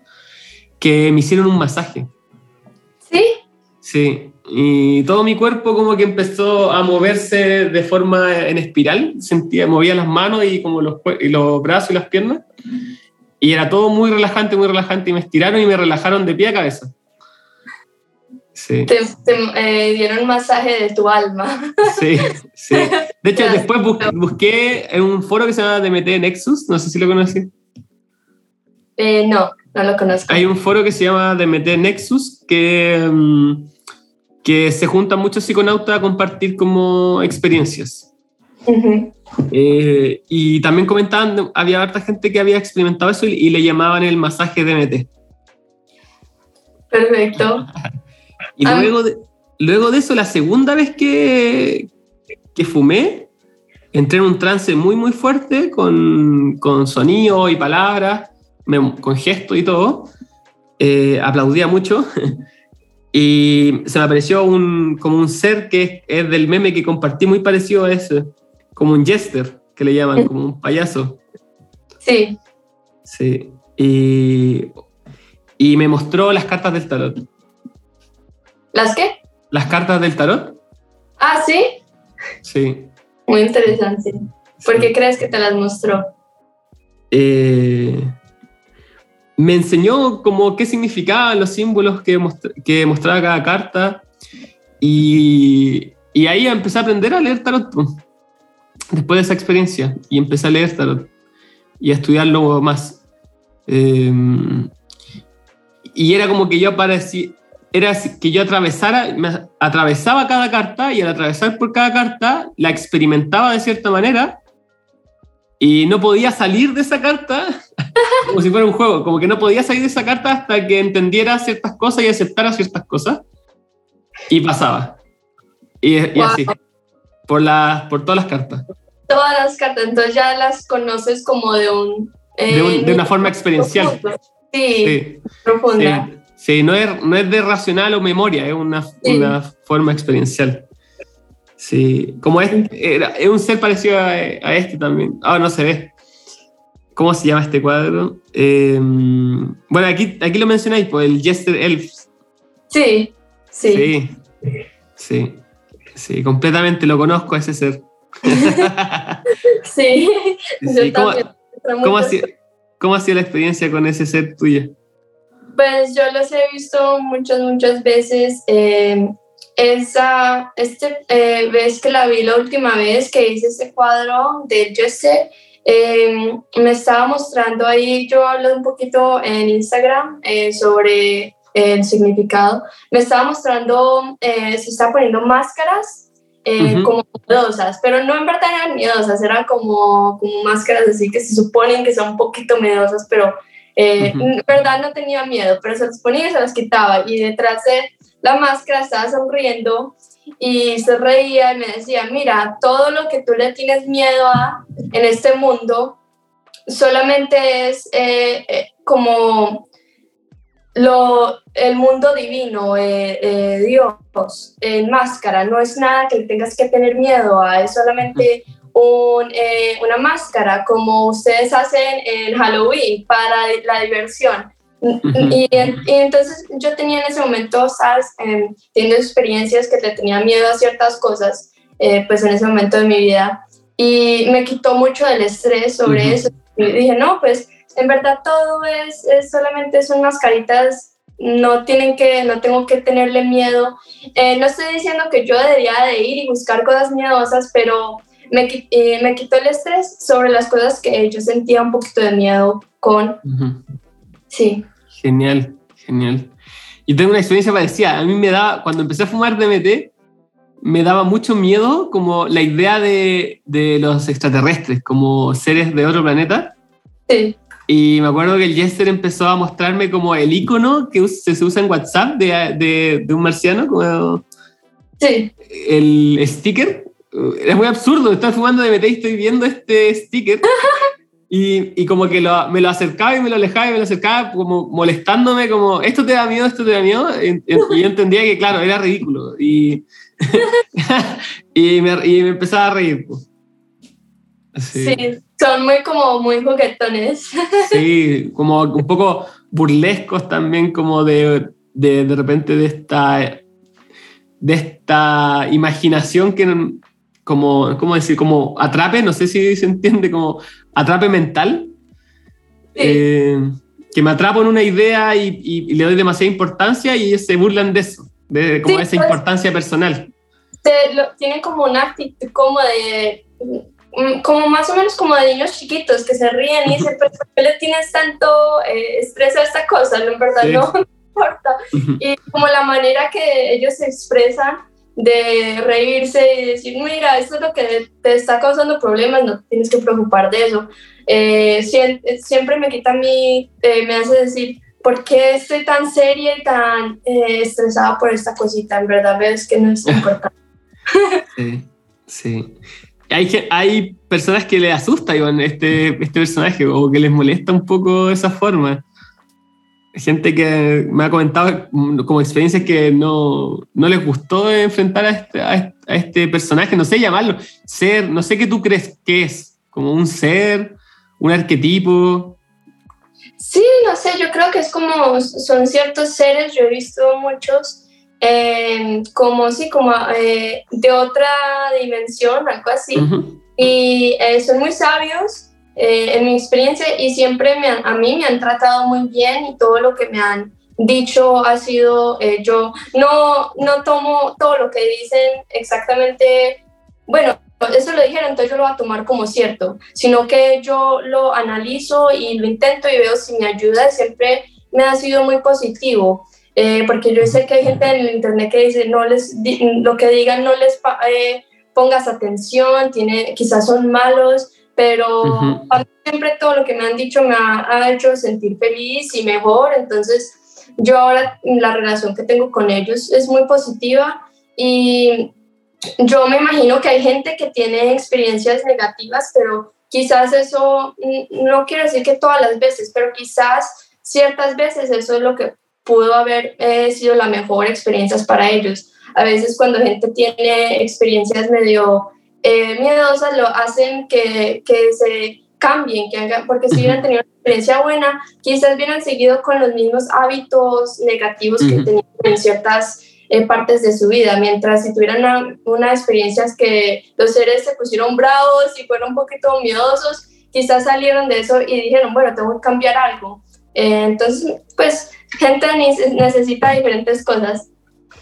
que me hicieron un masaje. ¿Sí? Sí, y todo mi cuerpo como que empezó a moverse de forma en espiral, sentía, movía las manos y como los, y los brazos y las piernas, y era todo muy relajante, muy relajante, y me estiraron y me relajaron de pie a cabeza. Sí. Te, eh, dieron un masaje de tu alma. Sí, sí. De hecho, después busqué en un foro que se llama DMT Nexus, no sé si lo conocí. Eh, no, no lo conozco. Hay un foro que se llama DMT Nexus que... Mm, que se juntan muchos psiconautas a compartir como experiencias. Eh, y también comentaban, había harta gente que había experimentado eso y, le llamaban el masaje DMT. Perfecto. *laughs* y ah. luego, de, luego de eso, la segunda vez que, que fumé, entré en un trance muy, muy fuerte con, con sonido y palabras, con gestos y todo. Eh, aplaudía mucho. *laughs* Y se me apareció un, como un ser que es del meme que compartí muy parecido a ese, como un jester, que le llaman, como un payaso. Sí. Sí. Y, y me mostró las cartas del tarot. ¿Las qué? Las cartas del tarot. Ah, sí. Sí. Muy interesante. ¿Por qué crees que te las mostró? Eh, me enseñó como qué significaban los símbolos que, mostraba cada carta y, y, ahí empecé a aprender a leer tarot después de esa experiencia y empecé a leer tarot y a estudiarlo más. Em, y era como que yo aparecía era que yo atravesara atravesaba cada carta y al atravesar por cada carta la experimentaba de cierta manera y no podía salir de esa carta *laughs* como si fuera un juego, como que no podía salir de esa carta hasta que entendiera ciertas cosas y aceptara ciertas cosas. Y pasaba. Y, así, por, la, por todas las cartas. Todas las cartas, entonces ya las conoces como de un... de, una forma experiencial. Sí, profunda. Sí, no, es, no es de racional o memoria, es una, una forma experiencial. Sí, como es, es un ser parecido a, este también. Ah, no se ve. ¿Cómo se llama este cuadro? Em, bueno, aquí, aquí lo mencionáis, pues el Jester Elf. Sí, sí. Sí, sí, completamente lo conozco a ese ser. *laughs* sí, ¿Cómo, ha sido, ¿Cómo ha sido la experiencia con ese ser tuyo? Pues yo los he visto muchas, muchas veces. Eh, esa este, eh, vez que la vi la última vez que hice ese cuadro de Jesse, eh, me estaba mostrando ahí, yo hablo un poquito en Instagram eh, sobre el significado, me estaba mostrando, se estaba poniendo máscaras como miedosas, pero no en verdad eran miedosas, eran como, como máscaras así que se suponen que son un poquito miedosas, pero en verdad no tenía miedo, pero se las ponía y se las quitaba. Y detrás de la máscara, estaba sonriendo y se reía y me decía, mira, todo lo que tú le tienes miedo a en este mundo solamente es eh, eh, como lo, el mundo divino, eh, Dios, en máscara, no es nada que tengas que tener miedo a, es solamente un, una máscara como ustedes hacen en Halloween para la diversión. Y, entonces yo tenía en ese momento, ¿sabes? Eh, teniendo experiencias que le tenía miedo a ciertas cosas, eh, pues en ese momento de mi vida. Y me quitó mucho del estrés sobre eso. Y dije, no, pues en verdad todo es, es, solamente son mascaritas, no tienen que, no tengo que tenerle miedo. Eh, no estoy diciendo que yo debería de ir y buscar cosas miedosas, pero me, eh, me quitó el estrés sobre las cosas que yo sentía un poquito de miedo con. Sí. Genial, genial. Y tengo una experiencia parecida. A mí me daba, cuando empecé a fumar DMT, me daba mucho miedo como la idea de, de los extraterrestres, como seres de otro planeta. Sí. Y me acuerdo que el Jester empezó a mostrarme como el icono que se usa en WhatsApp de, de, de un marciano, como sí. el sticker. Es muy absurdo, estoy fumando DMT y estoy viendo este sticker. *laughs* Y, y, como que lo, me lo acercaba y me lo alejaba y me lo acercaba como molestándome como, esto te da miedo, esto te da miedo. Y, yo entendía que, claro, era ridículo. Y, *laughs* y, me, y, me, empezaba a reír. Pues. Sí. son muy como muy juguetones. *laughs* sí, como un poco burlescos también, como de, de, de repente de esta, de esta imaginación que como, ¿cómo decir? Como atrape, no sé si se entiende, como atrape mental. Eh, que me atrapo en una idea y, le doy demasiada importancia y se burlan de eso, de como esa pues, importancia personal. tienen como una actitud como de, mm, como más o menos como de niños chiquitos que se ríen y dicen, pero ¿por qué le tienes tanto eh, estrés a esta cosa? en verdad no *laughs* importa. Y como la manera que ellos se expresan de reírse y decir, mira, esto es lo que te está causando problemas, no tienes que preocupar de eso. Eh, siempre me quita a mí, eh, me hace decir, ¿por qué estoy tan seria y tan eh, estresada por esta cosita? En verdad, ves que no es *laughs* importante. sí, sí. Hay, hay personas que le asusta Iván, este, este personaje o que les molesta un poco esa forma gente que me ha comentado como experiencias que no, no les gustó enfrentar a este, a este, personaje, no sé llamarlo, ser, no sé qué tú crees que es, como un ser, un arquetipo. Sí, no sé, yo creo que es como, son ciertos seres, yo he visto muchos, eh, como sí, como eh, de otra dimensión, algo así, y eh, son muy sabios eh, en mi experiencia y siempre me a mí me han tratado muy bien y todo lo que me han dicho ha sido, eh, yo no, no tomo todo lo que dicen exactamente, bueno, eso lo dijeron, entonces yo lo voy a tomar como cierto, sino que yo lo analizo y lo intento y veo si me ayuda, siempre me ha sido muy positivo. Eh, porque yo sé que hay gente en el internet que dice no les lo que digan no les pongas atención, tiene, quizás son malos, pero siempre todo lo que me han dicho me ha, hecho sentir feliz y mejor, entonces yo ahora la relación que tengo con ellos es muy positiva y yo me imagino que hay gente que tiene experiencias negativas, pero quizás eso, no quiero decir que todas las veces, pero quizás ciertas veces eso es lo que pudo haber eh, sido la mejor experiencia para ellos. a veces cuando gente tiene experiencias medio eh, miedosas, lo hacen que, que se cambien, que hagan, porque si hubieran tenido una experiencia buena, quizás hubieran seguido con los mismos hábitos negativos que tenían en ciertas eh, partes de su vida, mientras si tuvieran una, una experiencia que los seres se pusieron bravos y fueron un poquito miedosos, quizás salieron de eso y dijeron, bueno, tengo que cambiar algo. Eh, entonces, pues, gente necesita diferentes cosas.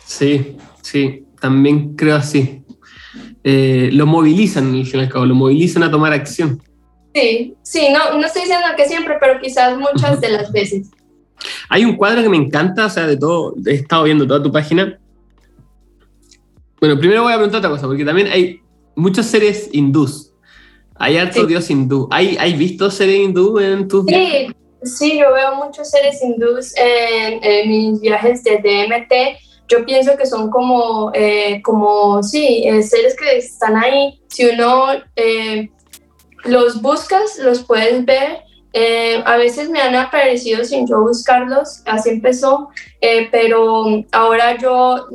Sí, sí, también creo así. Eh, lo movilizan, al fin y al cabo, lo movilizan a tomar acción. Sí, sí, no, no estoy diciendo que siempre, pero quizás muchas de las veces. Hay un cuadro que me encanta, o sea, de todo, he estado viendo toda tu página. Bueno, primero voy a preguntar otra cosa, porque también hay muchos seres hindús. Hay alto dios hindú. ¿Hay, ¿Hay visto seres hindú en tus Sí, sí, yo veo muchos seres hindús en, mis viajes de DMT. Yo pienso que son como, eh, como sí, eh, seres que están ahí. Si uno eh, los buscas, los puedes ver. Eh, a veces me han aparecido sin yo buscarlos, así empezó, eh, pero ahora yo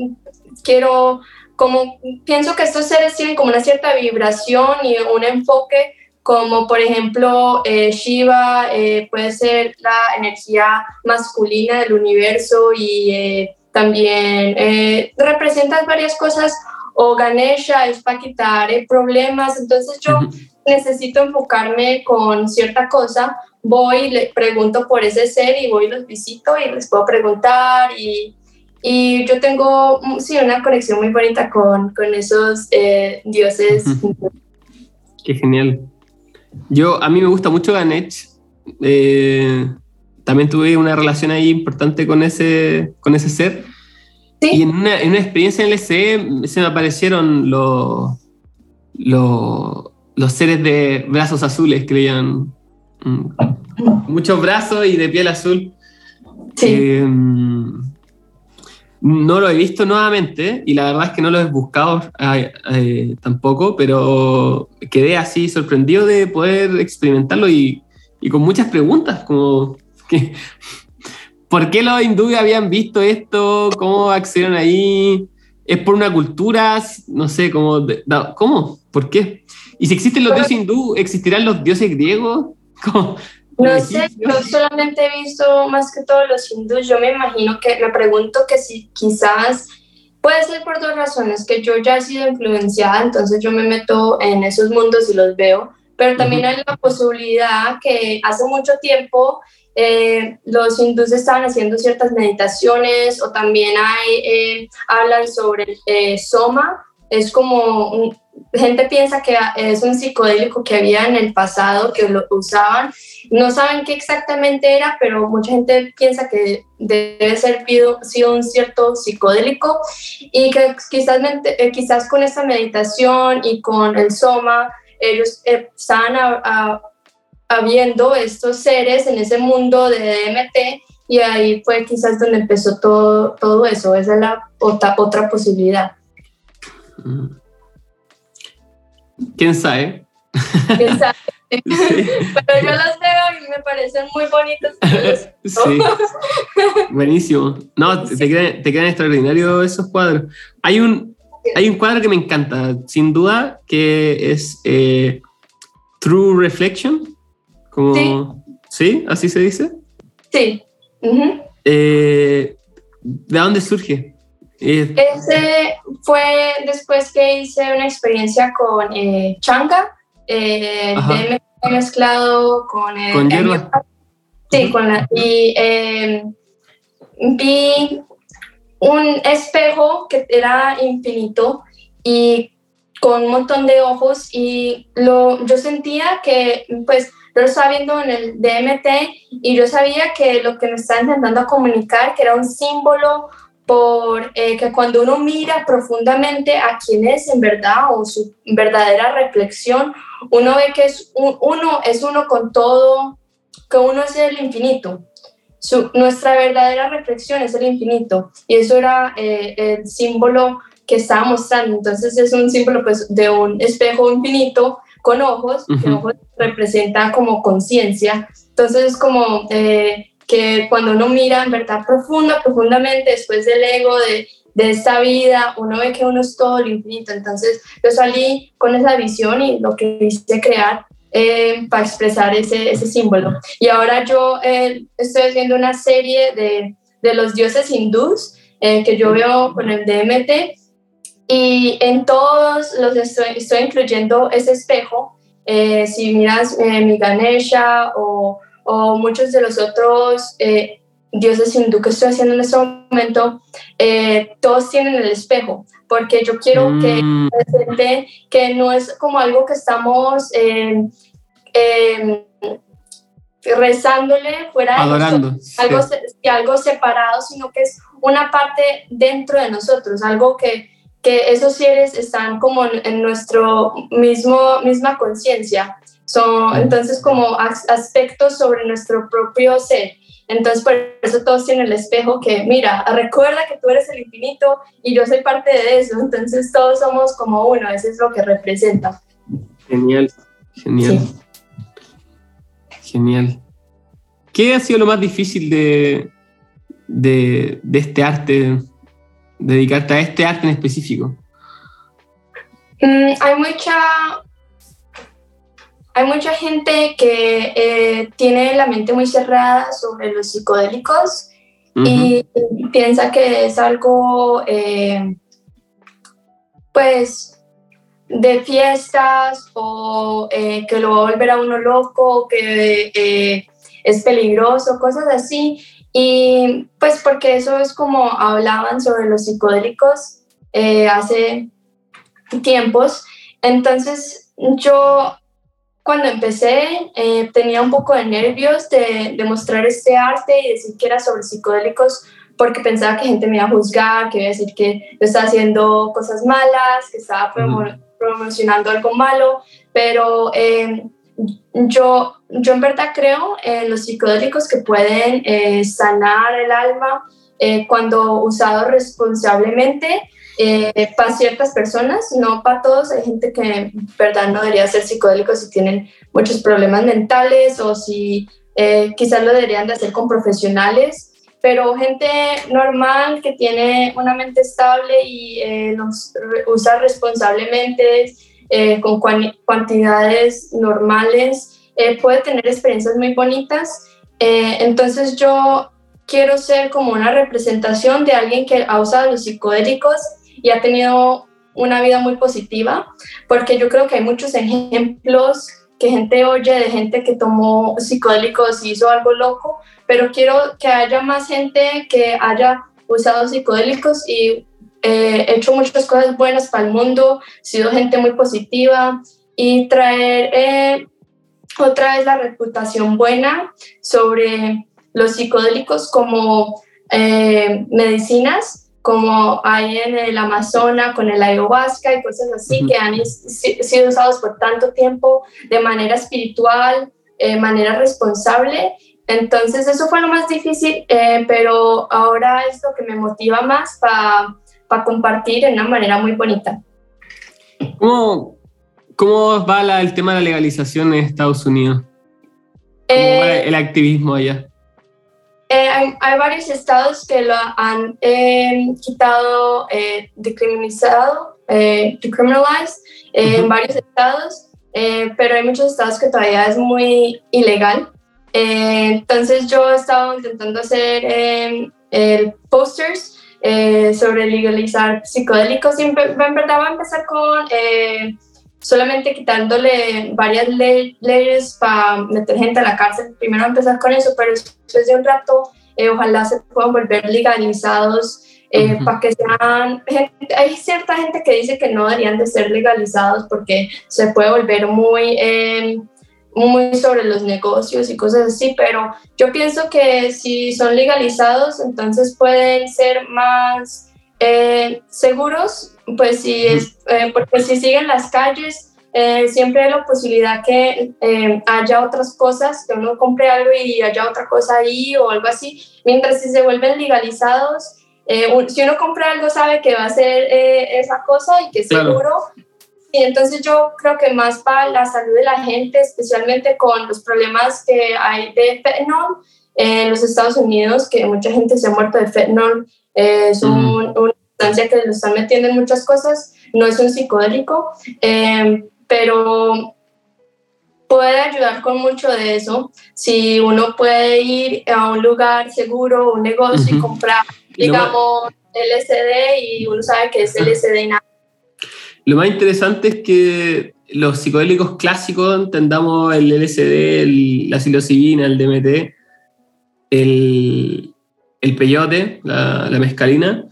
quiero, como pienso que estos seres tienen como una cierta vibración y un enfoque, como por ejemplo Shiva puede ser la energía masculina del universo y también representa varias cosas, o Ganesha es para quitar problemas, entonces yo necesito enfocarme con cierta cosa, voy, le pregunto por ese ser y voy, los visito y les puedo preguntar y, y yo tengo, mm, sí, una conexión muy bonita con, con esos eh, dioses. Qué genial. Yo, a mí me gusta mucho Ganesh. Eh, también tuve una relación ahí importante con ese, con ese ser. Y en una, en una experiencia en el SE se me aparecieron los, los, los seres de brazos azules que mm, muchos brazos y de piel azul. Em, no lo he visto nuevamente y la verdad es que no lo he buscado eh, tampoco, pero quedé así sorprendido de poder experimentarlo y, y con muchas preguntas, como que, ¿por qué los hindúes habían visto esto? ¿Cómo accedieron ahí? ¿Es por una cultura? No sé, ¿cómo? ¿Cómo? ¿Por qué? ¿Y si existen los dioses hindú, existirán los dioses griegos? *laughs* No sé, yo solamente he visto más que todos los hindús. Yo me imagino que, me pregunto que si quizás puede ser por dos razones, que yo ya he sido influenciada, entonces yo me meto en esos mundos y los veo, pero también hay la posibilidad que hace mucho tiempo eh, los hindús estaban haciendo ciertas meditaciones o también hay, eh, hablan sobre eh, soma, es como un, gente piensa que es un psicodélico que había en el pasado, que lo usaban. No saben qué exactamente era, pero mucha gente piensa que debe ser sido un cierto psicodélico y que quizás, eh, quizás con esta meditación y con el soma, ellos eh, estaban habiendo estos seres en ese mundo de DMT y ahí fue quizás donde empezó todo, todo eso. Esa es la otra, otra posibilidad. Mm. ¿Quién sabe? ¿Quién sabe? *laughs* *laughs* Pero yo los veo y me parecen muy bonitos. *laughs* sí. Buenísimo. No, te, quedan, te, quedan, extraordinarios esos cuadros. Hay un, hay un cuadro que me encanta, sin duda, que es eh, True Reflection. Como, sí. ¿Así se dice? Sí. Eh, ¿De dónde surge? Ese fue después que hice una experiencia con eh, changa, eh, mezclado con el... ¿Con hierba? Sí, con la... Y em, vi un espejo que era infinito y con un montón de ojos y lo, yo sentía que pues yo lo estaba viendo en el DMT y yo sabía que lo que me estaba intentando comunicar, que era un símbolo por eh, que cuando uno mira profundamente a quién es en verdad o su verdadera reflexión, uno ve que es uno es uno con todo, que uno es el infinito. Su, nuestra verdadera reflexión es el infinito y eso era eh, el símbolo que estaba mostrando. Entonces es un símbolo pues, de un espejo infinito con ojos, que ojos representa como conciencia. Entonces es como... Eh, que cuando uno mira en verdad profunda, profundamente, después del ego, de, de esta vida, uno ve que uno es todo lo infinito. Entonces yo salí con esa visión y lo que hice crear eh, para expresar ese, ese, símbolo. Y ahora yo eh, estoy haciendo una serie de, de los dioses hindús eh, que yo veo con el DMT y en todos los estoy, estoy incluyendo ese espejo. si miras mi Ganesha o, o, muchos de los otros dioses hindú que estoy haciendo en este momento, todos tienen el espejo, porque yo quiero que mm. que no es como algo que estamos eh, eh, rezándole fuera de algo, algo separado, sino que es una parte dentro de nosotros, algo que, que esos seres están como en, nuestro mismo misma conciencia. Son entonces como aspectos sobre nuestro propio ser. Entonces, por eso todos tienen el espejo que, mira, recuerda que tú eres el infinito y yo soy parte de eso. Entonces, todos somos como uno, eso es lo que representa. Genial, genial. Genial. ¿Qué ha sido lo más difícil de, de, este arte, dedicarte a este arte en específico? Mm, hay mucha hay mucha gente que eh, tiene la mente muy cerrada sobre los psicodélicos y piensa que es algo, eh, pues, de fiestas o eh, que lo va a volver a uno loco, que es peligroso, cosas así. Y pues porque eso es como hablaban sobre los psicodélicos hace tiempos. Entonces yo cuando empecé eh, tenía un poco de nervios de, de, mostrar este arte y decir que era sobre psicodélicos porque pensaba que gente me iba a juzgar, que iba a decir que yo estaba haciendo cosas malas, que estaba promocionando algo malo, pero eh, yo, yo en verdad creo en los psicodélicos que pueden eh, sanar el alma cuando usados responsablemente eh, para ciertas personas, no para todos. Hay gente que, verdad, no debería ser psicodélico si tienen muchos problemas mentales o si eh, quizás lo deberían de hacer con profesionales. Pero gente normal que tiene una mente estable y eh, los usa responsablemente, con cantidades normales, puede tener experiencias muy bonitas. entonces yo quiero ser como una representación de alguien que ha usado los psicodélicos y ha tenido una vida muy positiva, porque yo creo que hay muchos ejemplos que gente oye de gente que tomó psicodélicos y hizo algo loco, pero quiero que haya más gente que haya usado psicodélicos y eh, hecho muchas cosas buenas para el mundo, sido gente muy positiva y traer eh, otra vez la reputación buena sobre los psicodélicos como eh, medicinas como hay en el Amazonas con el ayahuasca y cosas así, que han sido usados por tanto tiempo de manera espiritual, de eh, manera responsable. Entonces eso fue lo más difícil, eh, pero ahora es lo que me motiva más para compartir de una manera muy bonita. ¿Cómo, cómo va el tema de la legalización en Estados Unidos? ¿Cómo va eh, el activismo allá? Eh, hay, varios estados que lo han eh, quitado, eh, decriminalizado, eh, decriminalized, en varios estados, pero hay muchos estados que todavía es muy ilegal. entonces yo he estado intentando hacer em, posters sobre legalizar psicodélicos y en, verdad va a empezar con solamente quitándole varias leyes para meter gente a la cárcel. Primero empezar con eso, pero después de un rato eh, ojalá se puedan volver legalizados eh, para que sean... hay cierta gente que dice que no deberían de ser legalizados porque se puede volver muy... Eh, muy sobre los negocios y cosas así, pero yo pienso que si son legalizados, entonces pueden ser más seguros pues sí, es, eh, porque si siguen las calles, eh, siempre hay la posibilidad que eh, haya otras cosas, que uno compre algo y haya otra cosa ahí o algo así, mientras si se vuelven legalizados, si uno compra algo sabe que va a ser esa cosa y que es seguro. Y entonces yo creo que más para la salud de la gente, especialmente con los problemas que hay de fentanyl en los Estados Unidos, que mucha gente se ha muerto de fentanyl, es un sustancia que lo están metiendo en muchas cosas, no es un psicodélico, eh, pero puede ayudar con mucho de eso. Si uno puede ir a un lugar seguro, un negocio y comprar, digamos, LSD y uno sabe que es LSD y nada. Lo más interesante es que los psicodélicos clásicos, entendamos el LSD, la psilocibina, el DMT, el, el peyote, la, la mescalina,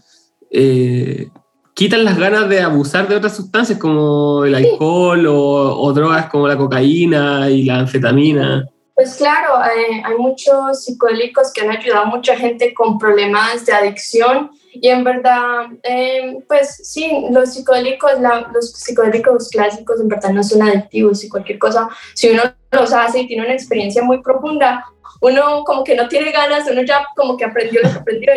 eh, quitan las ganas de abusar de otras sustancias como el alcohol o, drogas como la cocaína y la anfetamina. Pues claro, eh, hay muchos psicodélicos que han ayudado a mucha gente con problemas de adicción y en verdad, eh, pues sí, los psicodélicos, los psicodélicos clásicos en verdad no son adictivos y cualquier cosa, si uno los hace y tiene una experiencia muy profunda, uno como que no tiene ganas, uno ya como que aprendió lo que aprendió.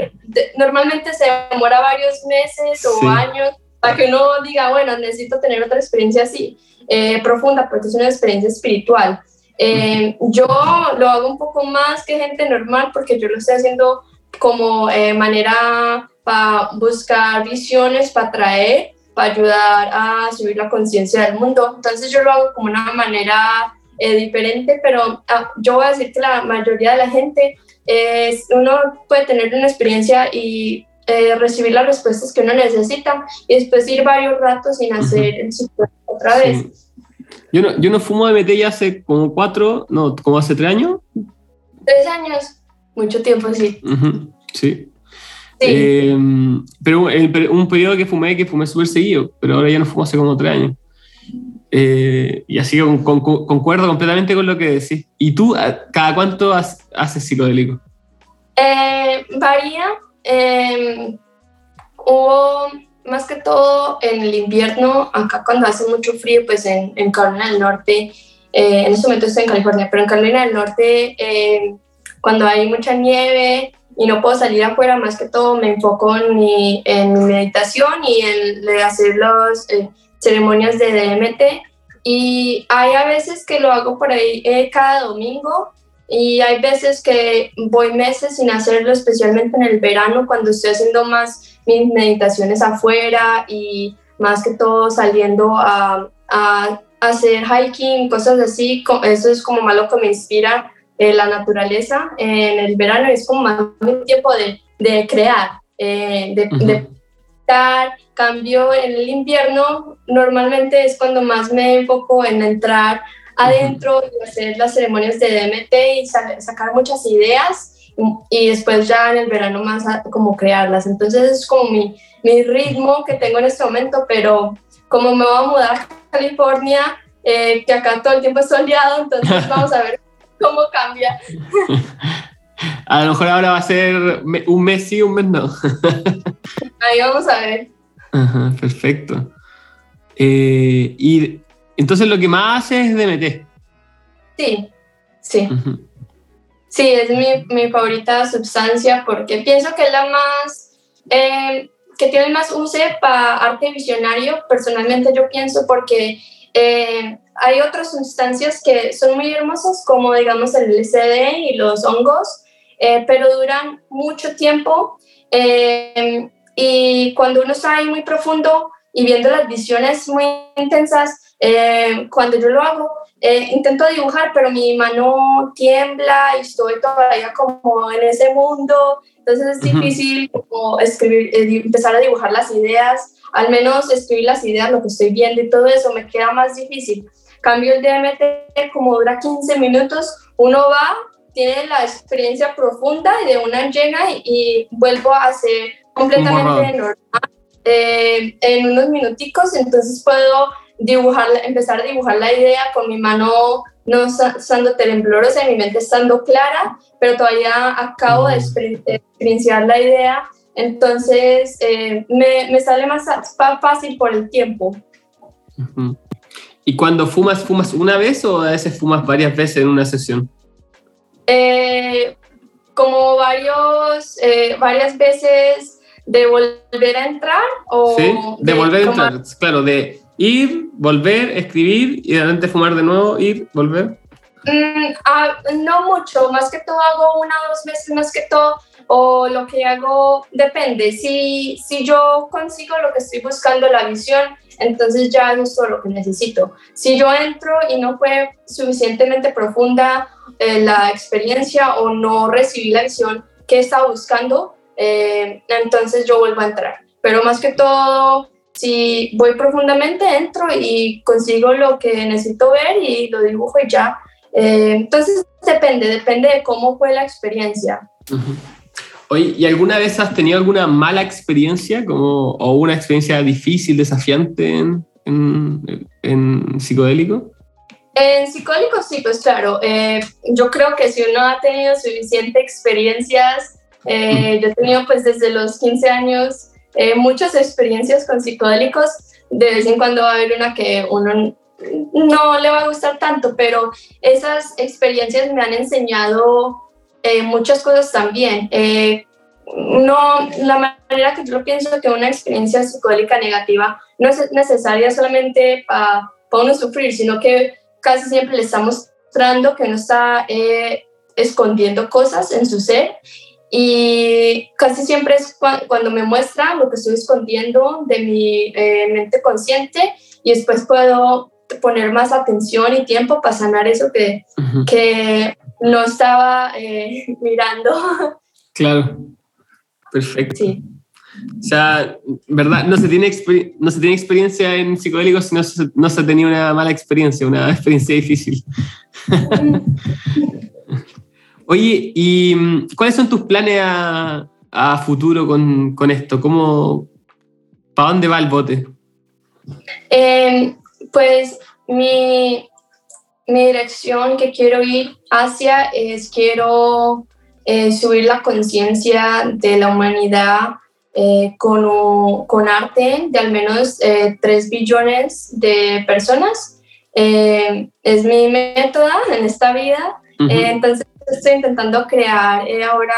Normalmente se demora varios meses o años para que uno diga, bueno, necesito tener otra experiencia así, eh, profunda, porque es una experiencia espiritual. Eh, yo lo hago un poco más que gente normal porque yo lo estoy haciendo como eh, manera para buscar visiones, para traer, para ayudar a subir la conciencia del mundo. Entonces yo lo hago como una manera eh, diferente, pero ah, yo voy a decir que la mayoría de la gente, es, uno puede tener una experiencia y eh, recibir las respuestas que uno necesita y después ir varios ratos sin hacer el otra vez. Yo no, yo no fumo DMT ya hace como cuatro, no, como hace tres años. Tres años, mucho tiempo, sí. Sí. Em, pero un periodo que fumé, que fumé súper seguido, pero ahora ya no fumo hace como tres años. Eh, y así concuerdo completamente con lo que decís. ¿Y tú, cada cuánto haces psicodélico? Eh, varía. Em, hubo más que todo en el invierno, acá cuando hace mucho frío, pues en, en Carolina del Norte, eh, en este momento estoy en California, pero en Carolina del Norte, em, cuando hay mucha nieve y no puedo salir afuera, más que todo me enfoco en mi, en mi meditación y en hacer los ceremonias de DMT y hay a veces que lo hago por ahí eh, cada domingo y hay veces que voy meses sin hacerlo, especialmente en el verano cuando estoy haciendo más mis meditaciones afuera y más que todo saliendo a, a hacer hiking, cosas así. Eso es como malo que me inspira eh, la naturaleza en el verano. Es como más un tiempo de, de crear, eh, de, de Cambio en el invierno, normalmente es cuando más me enfoco en entrar adentro y hacer las ceremonias de DMT y sacar muchas ideas y después ya en el verano más como crearlas. Entonces es como mi, mi, ritmo que tengo en este momento, pero como me voy a mudar a California, eh, que acá todo el tiempo es soleado, entonces vamos a ver cómo cambia. *laughs* A lo mejor ahora va a ser un mes sí, un mes no. *laughs* Ahí vamos a ver. Ajá, perfecto. Eh, y entonces lo que más hace es DMT. Sí, sí. Sí, es mi, mi, favorita sustancia porque pienso que es la más, eh, que tiene más uso para arte visionario. Personalmente yo pienso porque eh, hay otras sustancias que son muy hermosas como digamos el LCD y los hongos, eh, pero duran mucho tiempo eh, y cuando uno está ahí muy profundo y viendo las visiones muy intensas, eh, cuando yo lo hago, intento dibujar, pero mi mano tiembla y estoy todavía como en ese mundo, entonces es difícil como escribir, empezar a dibujar las ideas, al menos escribir las ideas, lo que estoy viendo y todo eso me queda más difícil. Cambio el DMT, como dura 15 minutos, uno va, tiene la experiencia profunda y de una llega y, vuelvo a ser completamente normal eh, en unos minuticos, entonces puedo dibujar, empezar a dibujar la idea con mi mano no estando temblorosa y mi mente estando clara, pero todavía acabo de experienciar la idea, entonces eh, me, me, sale más fácil por el tiempo. ¿Y cuando fumas, fumas una vez o a veces fumas varias veces en una sesión? Eh, como varios, eh, varias veces de volver a entrar o... Sí, de, volver a entrar, claro, de ir, volver, escribir y de repente fumar de nuevo, ir, volver. Mm, ah, no mucho, más que todo hago una o dos veces, más que todo o lo que hago depende. Si, si yo consigo lo que estoy buscando, la visión, entonces ya es todo lo que necesito. Si yo entro y no fue suficientemente profunda eh, la experiencia o no recibí la visión que estaba buscando, eh, entonces yo vuelvo a entrar. Pero más que todo, si voy profundamente, entro y consigo lo que necesito ver y lo dibujo y ya. Eh, entonces depende, depende de cómo fue la experiencia. ¿Y alguna vez has tenido alguna mala experiencia como, o una experiencia difícil, desafiante en, en, psicodélico? En psicodélico sí, pues claro. Eh, yo creo que si uno ha tenido suficientes experiencias, eh, yo he tenido pues desde los 15 años eh, muchas experiencias con psicodélicos. De vez en cuando va a haber una que uno no le va a gustar tanto, pero esas experiencias me han enseñado eh, muchas cosas también. Eh, no, la manera que yo pienso que una experiencia psicodélica negativa no es necesaria solamente para uno sufrir, sino que casi siempre le está mostrando que uno está eh, escondiendo cosas en su ser y casi siempre es cuando me muestra lo que estoy escondiendo de mi mente consciente y después puedo poner más atención y tiempo para sanar eso que, que no estaba eh, *laughs* mirando. Claro, perfecto. Sí. O sea, ¿verdad? No se tiene, no se tiene experiencia en psicodélicos si no se, no se ha tenido una mala experiencia, una *laughs* experiencia difícil. *laughs* Oye, ¿y mm, cuáles son tus planes a, a futuro con, con, esto? ¿Cómo, ¿Para dónde va el bote? Eh, pues mi, mi dirección que quiero ir hacia es quiero eh, subir la conciencia de la humanidad eh, con, con, arte de al menos eh, 3 billones de personas. Eh, es mi método en esta vida. entonces estoy intentando crear ahora,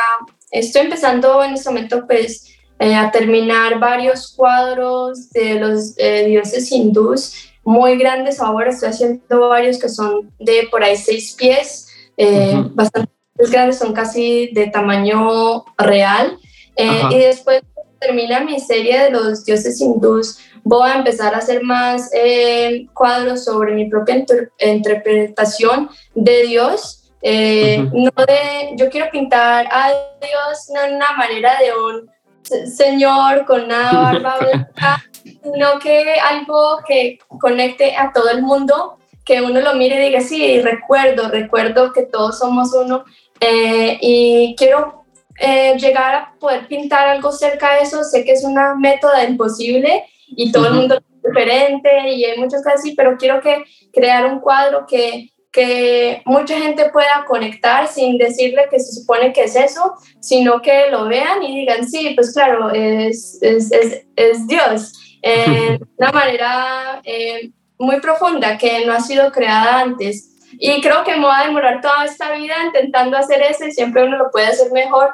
estoy empezando en este momento pues a terminar varios cuadros de los dioses hindús muy grandes ahora, estoy haciendo varios que son de por ahí seis pies, eh, bastante grandes, son casi de tamaño real. Eh, y después termina mi serie de los dioses hindús, voy a empezar a hacer más eh, cuadros sobre mi propia interpretación de Dios. no de, yo quiero pintar a Dios no en una manera de un señor con una *laughs* barba blanca, sino que algo que conecte a todo el mundo, que uno lo mire y diga, sí, recuerdo, recuerdo que todos somos uno eh, y quiero eh, llegar a poder pintar algo cerca de eso, sé que es una métoda imposible y todo el mundo es diferente y hay muchas cosas así, pero quiero que crear un cuadro que que mucha gente pueda conectar sin decirle que se supone que es eso, sino que lo vean y digan, sí, pues claro, es, es, es, es Dios. Eh, *laughs* una manera eh, muy profunda que no ha sido creada antes. Y creo que me va a demorar toda esta vida intentando hacer eso y siempre uno lo puede hacer mejor.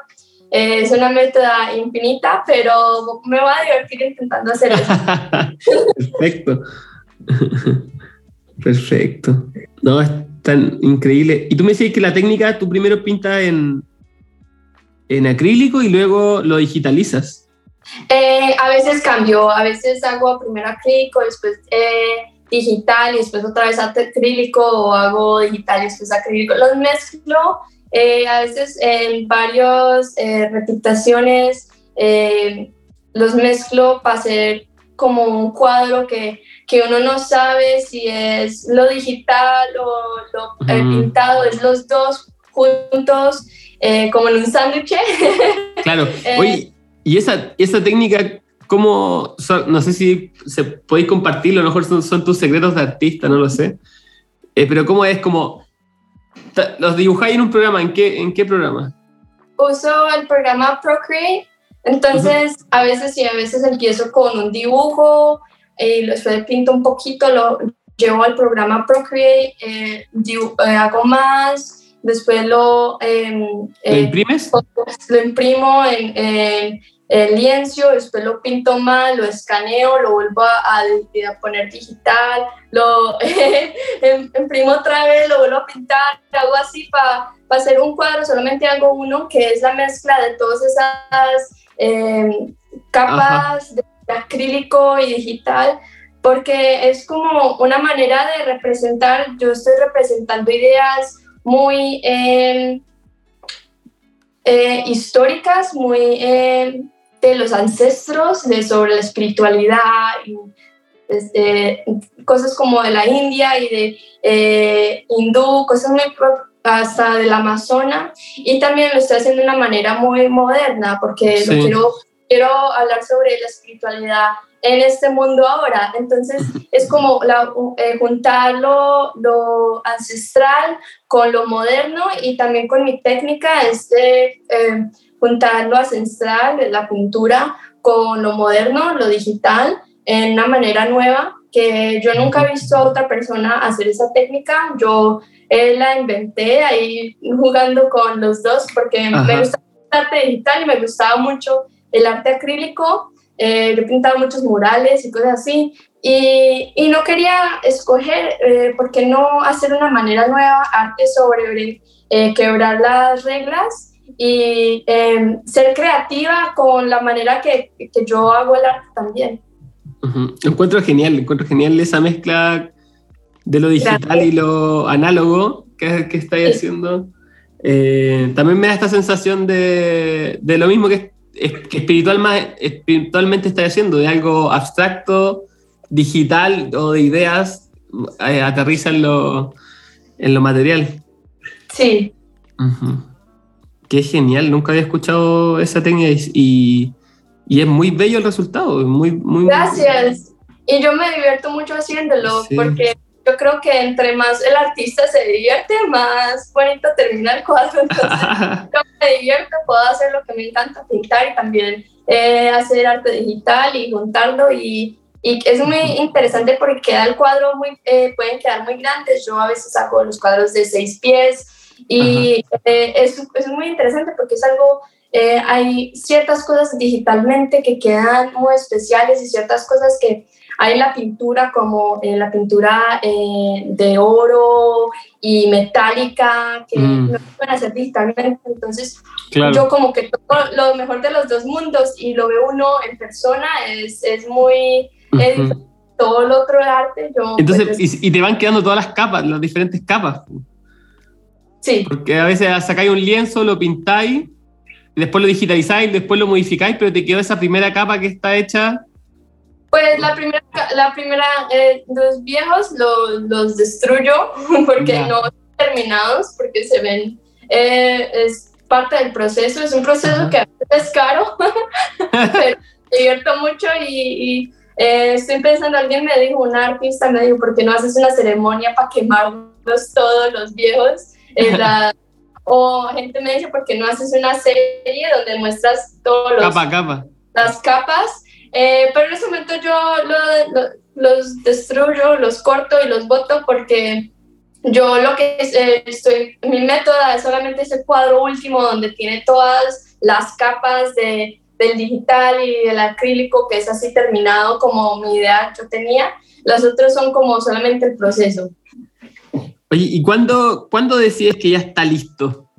Eh, es una métoda infinita, pero me va a divertir intentando hacer eso. *laughs* Perfecto. *laughs* Perfecto. No, es tan increíble. Y tú me decís que la técnica, tú primero pintas en, en acrílico y luego lo digitalizas. Eh, a veces cambio, a veces hago primero acrílico, después eh, digital y después otra vez acrílico o hago digital y después acrílico. Los mezclo eh, a veces en varias reputaciones, los mezclo para hacer como un cuadro que que uno no sabe si es lo digital o lo pintado, es los dos juntos, como en un sándwich. *laughs* Claro. Oye, y esa, esa técnica, ¿cómo? no sé si se podéis compartirlo, a lo mejor son, tus secretos de artista, no lo sé. Eh, pero ¿cómo es? Como, ¿Los dibujáis en un programa? ¿En qué, en qué programa? Uso el programa Procreate. Entonces, a veces sí, a veces empiezo con un dibujo, y después pinto un poquito, lo llevo al programa Procreate, eh, eh, hago más, después lo... Em, ¿Lo eh, imprimes? Lo imprimo en, el lienzo, después lo pinto mal, lo escaneo, lo vuelvo a, poner digital, lo *laughs* imprimo otra vez, lo vuelvo a pintar, hago así para hacer un cuadro, solamente hago uno que es la mezcla de todas esas em, capas de acrílico y digital, porque es como una manera de representar, yo estoy representando ideas muy em, eh, históricas, muy em, de los ancestros, de sobre la espiritualidad, y, este, cosas como de la India y de eh, hindú, cosas muy hasta del Amazonas, y también lo estoy haciendo de una manera muy moderna, porque quiero, quiero hablar sobre la espiritualidad en este mundo ahora. Entonces es como la, eh, juntar lo, lo, ancestral con lo moderno y también con mi técnica es de eh, juntar lo ancestral, la pintura, con lo moderno, lo digital, en una manera nueva que yo nunca he visto a otra persona hacer esa técnica. Yo eh, la inventé ahí jugando con los dos porque me gusta el arte digital y me gustaba mucho el arte acrílico. Eh, yo he pintado muchos murales y cosas así. Y, y no quería escoger, eh, ¿por qué no hacer una manera nueva, arte sobre eh, quebrar las reglas y em, ser creativa con la manera que, que, yo hago el arte también. Encuentro genial, encuentro genial esa mezcla de lo digital y lo análogo que, que estáis haciendo. Eh, también me da esta sensación de, de lo mismo que, que espiritual más, espiritualmente estáis haciendo, de algo abstracto, digital o de ideas, eh, aterriza en lo, en lo material. Sí. Qué genial, nunca había escuchado esa técnica y, y es muy bello el resultado. Muy, muy, Gracias. Y yo me divierto mucho haciéndolo porque yo creo que entre más el artista se divierte, más bonito termina el cuadro. Entonces, *laughs* yo me divierto, puedo hacer lo que me encanta, pintar y también eh, hacer arte digital y juntarlo. Y, y, es muy interesante porque queda el cuadro muy, eh, pueden quedar muy grandes. Yo a veces hago los cuadros de seis pies y eh, es, es, muy interesante porque es algo, eh, hay ciertas cosas digitalmente que quedan muy especiales y ciertas cosas que hay la pintura como en la pintura eh, de oro y metálica que mm. no pueden hacer digitalmente. Entonces yo como que todo lo mejor de los dos mundos y lo veo uno en persona es, es muy... todo el otro arte. Yo, Entonces, pues, y, y, te van quedando todas las capas, las diferentes capas. Sí. Porque a veces sacáis un lienzo, lo pintáis, después lo digitalizáis, después lo modificáis, pero te quedó esa primera capa que está hecha. Pues la primera, la primera eh, los viejos los destruyo *laughs* porque no están terminados, porque se ven, eh, es parte del proceso, es un proceso que a veces es caro, *laughs* pero me divierto mucho y, eh, estoy pensando, alguien me dijo, un artista me dijo, ¿por qué no haces una ceremonia para quemarlos todos los viejos? O gente me dice, ¿por qué no haces una serie donde muestras todos los... Capa, capa. Las capas. Eh, pero en ese momento yo los destruyo, los corto y los boto porque yo lo que eh, estoy, mi método es solamente ese cuadro último donde tiene todas las capas de, del digital y del acrílico, que es así terminado como mi idea yo tenía. Las otras son como solamente el proceso. Oye, ¿y cuándo, cuándo decides que ya está listo?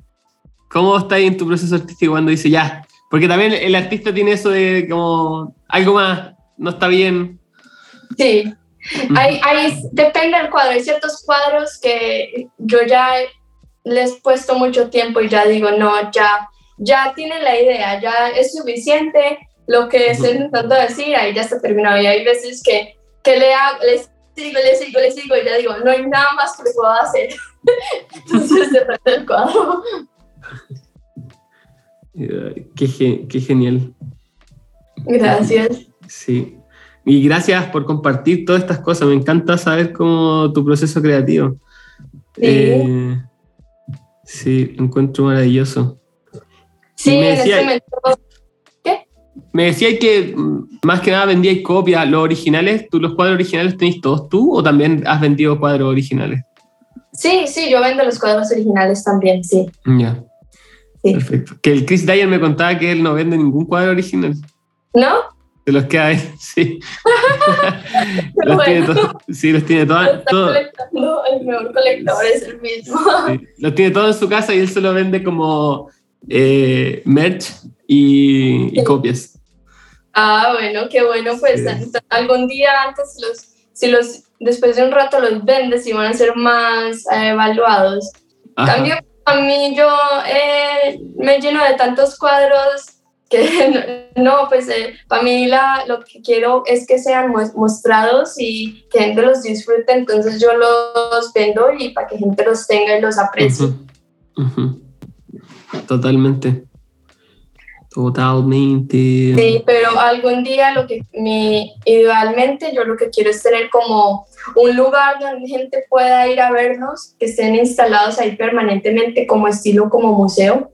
¿Cómo está ahí en tu proceso artístico cuando dice ya? Porque también el artista tiene eso de como algo más, no está bien. Sí, hay, depende del cuadro. Hay ciertos cuadros que yo ya les he puesto mucho tiempo y ya digo, no, ya, ya tiene la idea, ya es suficiente lo que estoy intentando decir, ahí ya está terminado. Y hay veces que, que le, les sigo, le sigo, le sigo y ya digo, no hay nada más que puedo hacer. *laughs* Entonces se trata el cuadro. *laughs* Qué, qué genial. Gracias. Sí. Y gracias por compartir todas estas cosas. Me encanta saber cómo tu proceso creativo. Sí, eh, sí encuentro maravilloso. Sí, en ese momento me decía que mm, más que nada vendíais copias, los originales, ¿tú los cuadros originales tenéis todos tú o también has vendido cuadros originales? Sí, sí, yo vendo los cuadros originales también, sí. Ya. Perfecto. Que el Chris Dyer me contaba que él no vende ningún cuadro original. ¿No? De los que hay, *laughs* sí. *laughs* los tiene todos. Sí, los tiene todos. El mejor colector es el mismo. Los tiene todos en su casa y él se lo vende como eh, merch y, copias. Ah, bueno, qué bueno. Pues algún día antes, los, si los, después de un rato los vendes y van a ser más eh, evaluados. Cambio, a mí yo eh, me lleno de tantos cuadros que *laughs* no, pues eh, para mí la, lo que quiero es que sean mostrados y que gente los disfrute, entonces yo los vendo y para que gente los tenga y los aprecie. Totalmente. Totalmente. Sí, pero algún día lo que mi, idealmente yo lo que quiero es tener como un lugar donde gente pueda ir a vernos, que estén instalados ahí permanentemente como estilo como museo,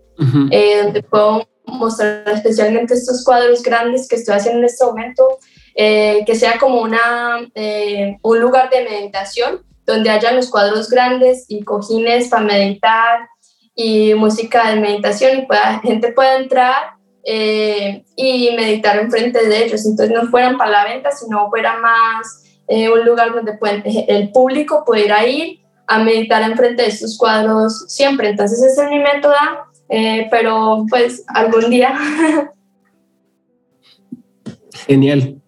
eh, donde puedo mostrar especialmente estos cuadros grandes que estoy haciendo en este momento, eh, que sea como una, eh, un lugar de meditación donde haya los cuadros grandes y cojines para meditar y música de meditación y pueda, gente pueda entrar eh, y meditar enfrente de ellos. Entonces no fueran para la venta, sino fuera más un lugar donde pueden, el público pudiera ir a meditar enfrente de estos cuadros siempre. Entonces ese es mi método eh, pero pues algún día. *laughs* Genial.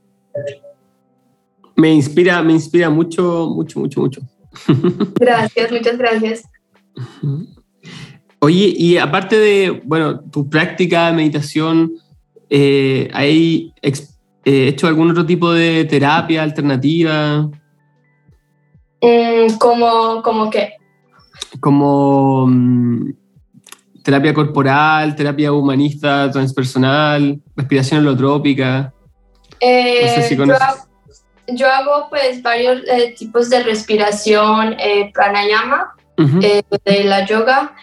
Me inspira, me inspira mucho, mucho, mucho, mucho. *laughs* Gracias, muchas gracias. Oye, y aparte de, bueno, tu práctica de meditación, eh, ¿hay eh, hecho algún otro tipo de terapia alternativa? Mm, ¿Como, como qué? Como mm, terapia corporal, terapia humanista, transpersonal, respiración holotrópica. Eh, yo, hago, pues varios eh, tipos de respiración, eh, de la yoga,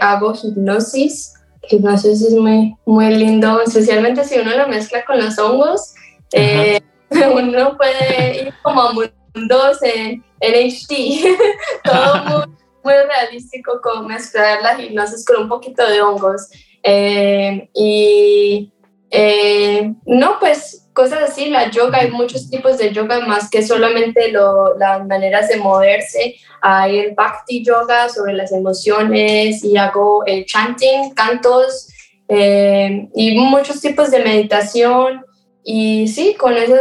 hago hipnosis. Hipnosis es muy, muy lindo, especialmente si uno lo mezcla con los hongos. *laughs* uno puede ir como a mundos en, en HD, *laughs* todo *laughs* muy, muy realístico como mezclar la hipnosis con un poquito de hongos. Eh, y eh, no, pues cosas así, la yoga, hay muchos tipos de yoga más que solamente lo, las maneras de moverse. Hay el bhakti yoga sobre las emociones y hago el chanting, cantos eh, y muchos tipos de meditación. Y sí, con eso,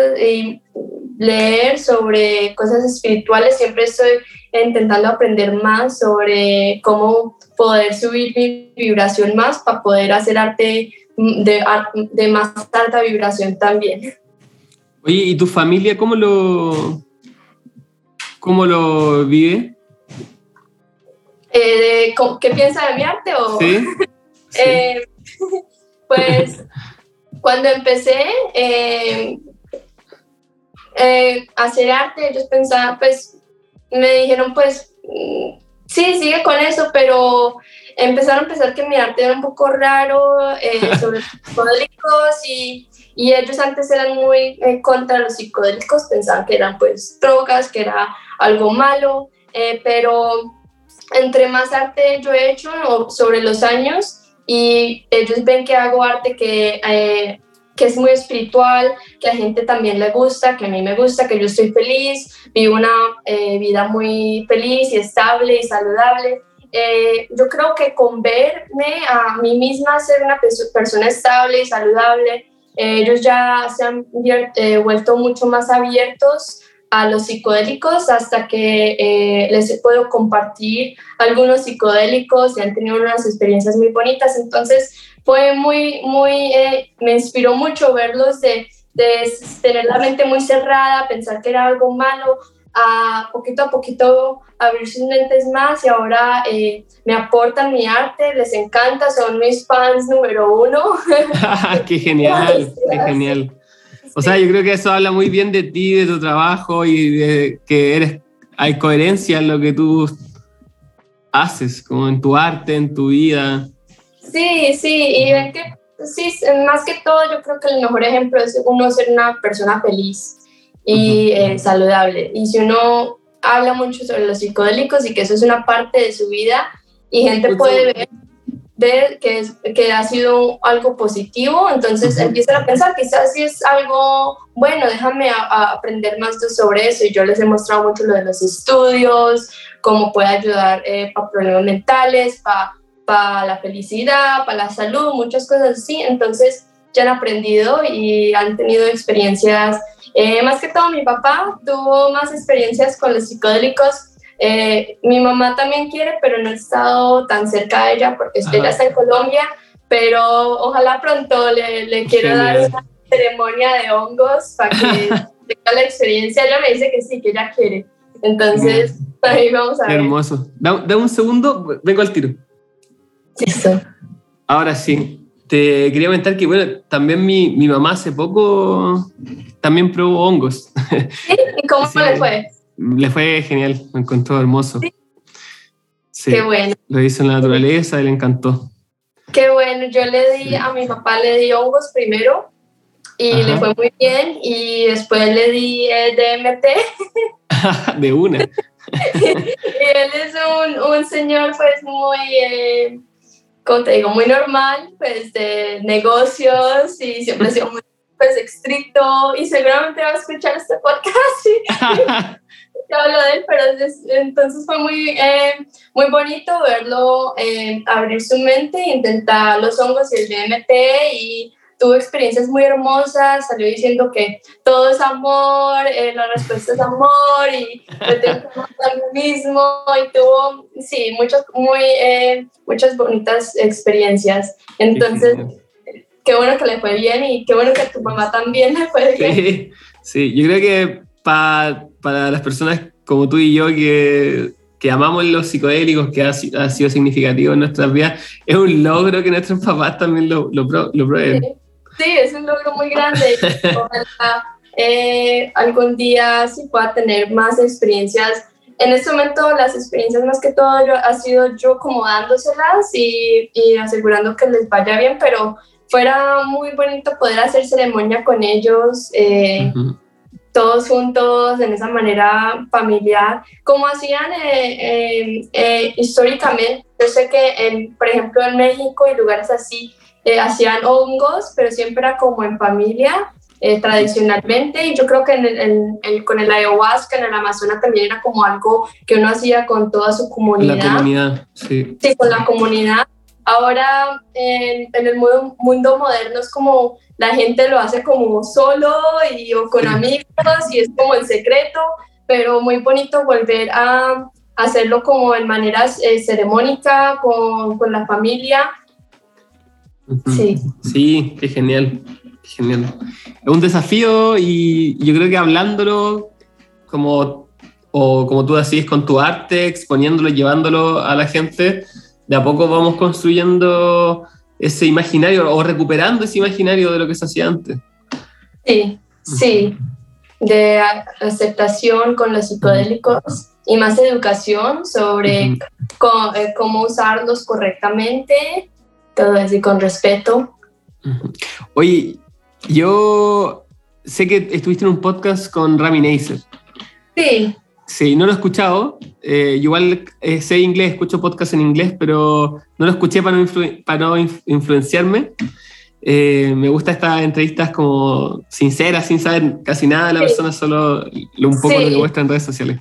leer sobre cosas espirituales, siempre estoy intentando aprender más sobre cómo poder subir mi vibración más para poder hacer arte de, de más alta vibración también. Oye, ¿y tu familia cómo lo, cómo lo vive? Eh, ¿Qué piensa de mi arte? O? Sí. *laughs* Eh, *laughs* pues cuando empecé, eh, eh, hacer arte, ellos pensaban, pues, me dijeron, pues, mm, sí, sigue con eso, pero empezaron a pensar que mi arte era un poco raro, eh, *laughs* sobre psicodélicos y, y, ellos antes eran muy eh, contra los psicodélicos, pensaban que eran pues drogas, que era algo malo, pero entre más arte yo he hecho sobre los años y ellos ven que hago arte que que es muy espiritual, que a gente también le gusta, que a mí me gusta, que yo estoy feliz, vivo una eh, vida muy feliz y estable y saludable. Eh, yo creo que con verme a mí misma ser una persona estable y saludable, eh, ellos ya se han vuelto mucho más abiertos a los psicodélicos hasta que les puedo compartir algunos psicodélicos y han tenido unas experiencias muy bonitas. Entonces, fue muy, muy, eh, me inspiró mucho verlos de, de, tener la mente muy cerrada, pensar que era algo malo, a poquito a poquito abrir sus mentes más y ahora eh, me aportan mi arte, les encanta, son mis fans número uno. *laughs* *laughs* ¡Qué genial! ¡Qué genial! O sea, yo creo que eso habla muy bien de ti, de tu trabajo y de que eres, hay coherencia en lo que tú haces, como en tu arte, en tu vida. Sí, sí, y ven que, sí, más que todo yo creo que el mejor ejemplo es uno ser una persona feliz y eh, saludable. Y si uno habla mucho sobre los psicodélicos y que eso es una parte de su vida y gente puede ver ve que, es, que ha sido algo positivo, entonces empiezan a pensar, quizás si es algo bueno, déjame aprender más sobre eso. Y yo les he mostrado mucho lo de los estudios, cómo puede ayudar eh, para problemas mentales, para para la felicidad, para la salud, muchas cosas así. Entonces ya han aprendido y han tenido experiencias. Eh, más que todo mi papá tuvo más experiencias con los psicodélicos. Eh, mi mamá también quiere, pero no he estado tan cerca de ella porque ella está en Colombia, pero ojalá pronto le, le quiero dar una ceremonia de hongos para que *laughs* tenga la experiencia. Ella me dice que sí, que ella quiere. Entonces, ahí vamos a ver. hermoso. Da, da un segundo, vengo al tiro. Eso. Ahora sí. Te quería comentar que, bueno, también mi, mi mamá hace poco también probó hongos. ¿Sí? ¿Y cómo *laughs* le fue? Le fue genial, me encontró hermoso. Sí. Qué bueno. Lo hizo en la naturaleza y le encantó. Qué bueno, yo le di, a mi papá le di hongos primero y le fue muy bien y después le di el DMT. *laughs* de una. *laughs* y él es un, un señor pues muy... Eh, como te digo, muy normal, pues de negocios y siempre ha sido muy pues, estricto y seguramente va a escuchar este podcast y *laughs* hablo de él, pero entonces fue muy, eh, muy bonito verlo eh, abrir su mente, intentar los hongos y el DMT y tuvo experiencias muy hermosas, salió diciendo que todo es amor, eh, la respuesta es amor y lo mismo y tuvo, sí, muchas, muy, eh, muchas bonitas experiencias. Entonces, qué bueno que le fue bien y qué bueno que a tu mamá también le fue bien. Sí, sí. yo creo que para, para las personas como tú y yo que que amamos los psicodélicos, que ha, ha, sido significativo en nuestras vidas, es un logro que nuestros papás también lo, lo, lo prueben. Sí, es un logro muy grande. *laughs* Ojalá eh, algún día sí pueda tener más experiencias. En este momento las experiencias más que todo yo, ha sido yo como dándoselas y, y asegurando que les vaya bien, pero fuera muy bonito poder hacer ceremonia con ellos. Eh, todos juntos, en esa manera familiar, como hacían eh, eh, históricamente. Yo sé que, en, por ejemplo, en México y lugares así, eh, hacían hongos, pero siempre era como en familia, eh, tradicionalmente, y yo creo que en el, con el ayahuasca en el Amazonas también era como algo que uno hacía con toda su comunidad. La comunidad, sí. Sí, con la comunidad. Ahora, en, en el mundo, mundo, moderno es como la gente lo hace como solo y o con amigos y es como en secreto, pero muy bonito volver a hacerlo como en maneras eh, ceremónica con, con la familia Sí. Sí, qué genial, genial. Es un desafío y yo creo que hablándolo como, o como tú decís, con tu arte, exponiéndolo, llevándolo a la gente, de a poco vamos construyendo ese imaginario o recuperando ese imaginario de lo que se hacía antes. Sí, sí, de aceptación con los psicodélicos y más educación sobre eh, cómo usarlos correctamente todo así con respeto. Oye, yo sé que estuviste en un podcast con Rami Neisser. Sí. Sí, no lo he escuchado. Eh, igual eh, sé inglés, escucho podcast en inglés, pero no lo escuché para no, para no influenciarme. Eh, me gusta estas entrevistas como sinceras, sin saber casi nada de la persona, solo un poco lo que muestra en redes sociales.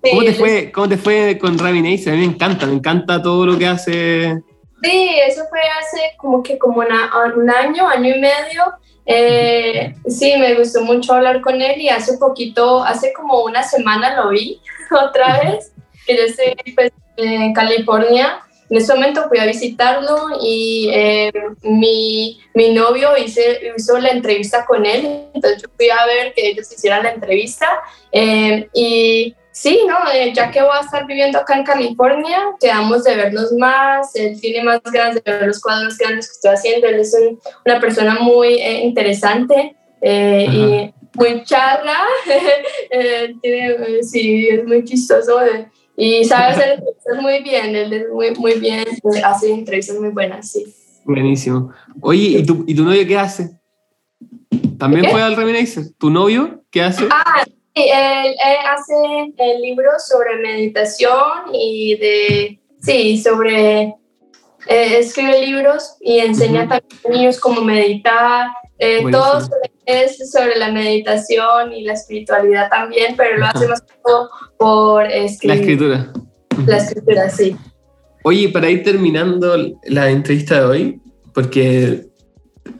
¿Cómo, te fue, ¿Cómo te fue con Rami Neisser? A mí me encanta, me encanta todo lo que hace Sí, eso fue hace como que como un año, año y medio. Eh, sí, me gustó mucho hablar con él y hace poquito, hace como una semana lo vi *laughs* otra vez, que yo estoy pues, en California. En ese momento fui a visitarlo y eh, mi, mi, novio hice, hizo la entrevista con él, entonces yo fui a ver que ellos hicieran la entrevista eh, y Sí, no, eh, ya que voy a estar viviendo acá en California, quedamos de vernos más, él tiene más ganas de ver los cuadros grandes que estoy haciendo, él es una persona muy eh, interesante eh, y muy charla, *laughs* tiene, sí, es muy chistoso y sabe hacer entrevistas muy bien, él es muy, muy bien, hace entrevistas muy buenas, sí. Buenísimo. Oye, ¿y tu, ¿y tu novio qué hace? ¿También fue al Reminiscer? ¿Tu novio qué hace? Ah, Sí, él, hace libros sobre meditación y de, sí, sobre eh, escribe libros y enseña también a niños cómo meditar. Eh, todo es sobre la meditación y la espiritualidad también, pero lo hace más por escribir. La escritura. La escritura, sí. Oye, para ir terminando la entrevista de hoy, porque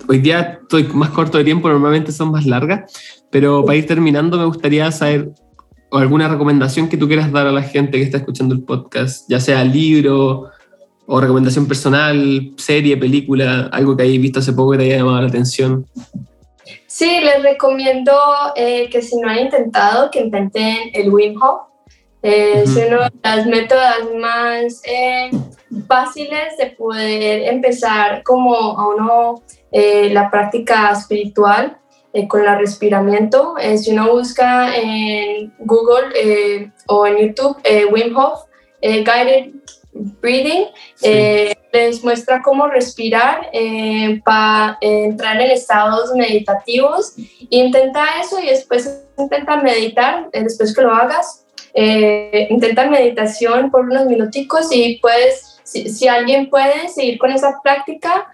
hoy día estoy más corto de tiempo, normalmente son más largas, pero para ir terminando me gustaría saber alguna recomendación que tú quieras dar a la gente que está escuchando el podcast, ya sea libro o recomendación personal, serie, película, algo que hayas visto hace poco que te haya llamado la atención. Sí, les recomiendo eh, que si no han intentado, que intenten el Wim Hof. Eh, es uno de los métodos más eh, fáciles de poder empezar como a uno la práctica espiritual con el respiramiento. si uno busca en Google o en YouTube Wim Hof Guided Breathing, les muestra cómo respirar eh, para entrar en estados meditativos. Intenta eso y después intenta meditar, eh, después que lo hagas, eh, intenta meditación por unos minuticos y puedes, si, alguien puede seguir con esa práctica,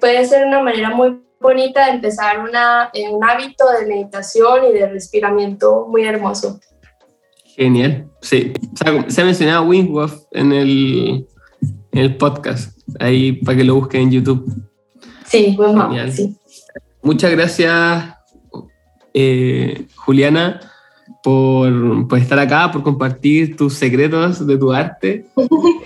puede ser una manera muy bonita de empezar una, un hábito de meditación y de respiramiento muy hermoso. Genial, sí. se ha mencionado Wim en el, el podcast, ahí para que lo busquen en YouTube. Sí, sí. Muchas gracias, eh, Juliana, por, por, estar acá, por compartir tus secretos de tu arte. *laughs*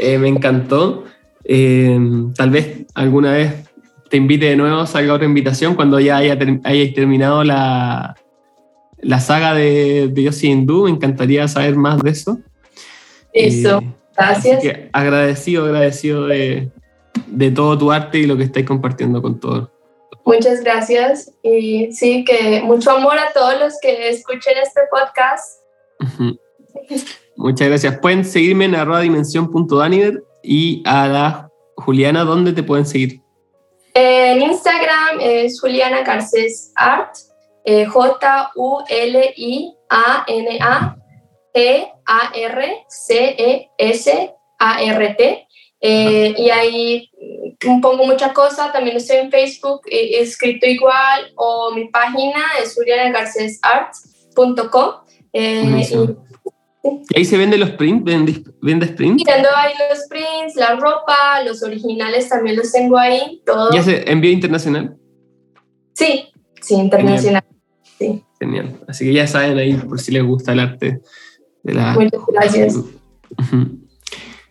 Eh, me encantó. Eh, tal vez alguna vez te invite de nuevo, salga otra invitación cuando ya haya hayáis terminado la, la saga de, de Yossi Hindú. Me encantaría saber más de eso. Eso. Gracias. agradecido, agradecido de, de, todo tu arte y lo que estáis compartiendo con todos. Muchas gracias y sí, que mucho amor a todos los que escuchen este podcast. Muchas gracias. Pueden seguirme en arroba dimensión.daniver y a la Juliana, ¿dónde te pueden seguir? En Instagram es Juliana Garcés Art, eh, J-U-L-I-A-N-A E-A-R-C-E-S-A-R-T. Eh, y ahí pongo mucha cosa, también estoy en Facebook, he escrito igual, o mi página es julianagarcesart.com. Eh, y, ahí se venden los prints? ¿Vende, vende prints? Vendo ahí los prints, la ropa, los originales también los tengo ahí, todo. ¿Y hace envío internacional? Sí, sí, internacional. Sí. Genial. Así que ya saben ahí por si les gusta el arte Muchas gracias.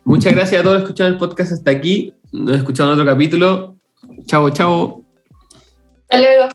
Muchas gracias a todos por escuchar el podcast hasta aquí. Nos escuchamos en otro capítulo. Chao, chao. Hasta luego.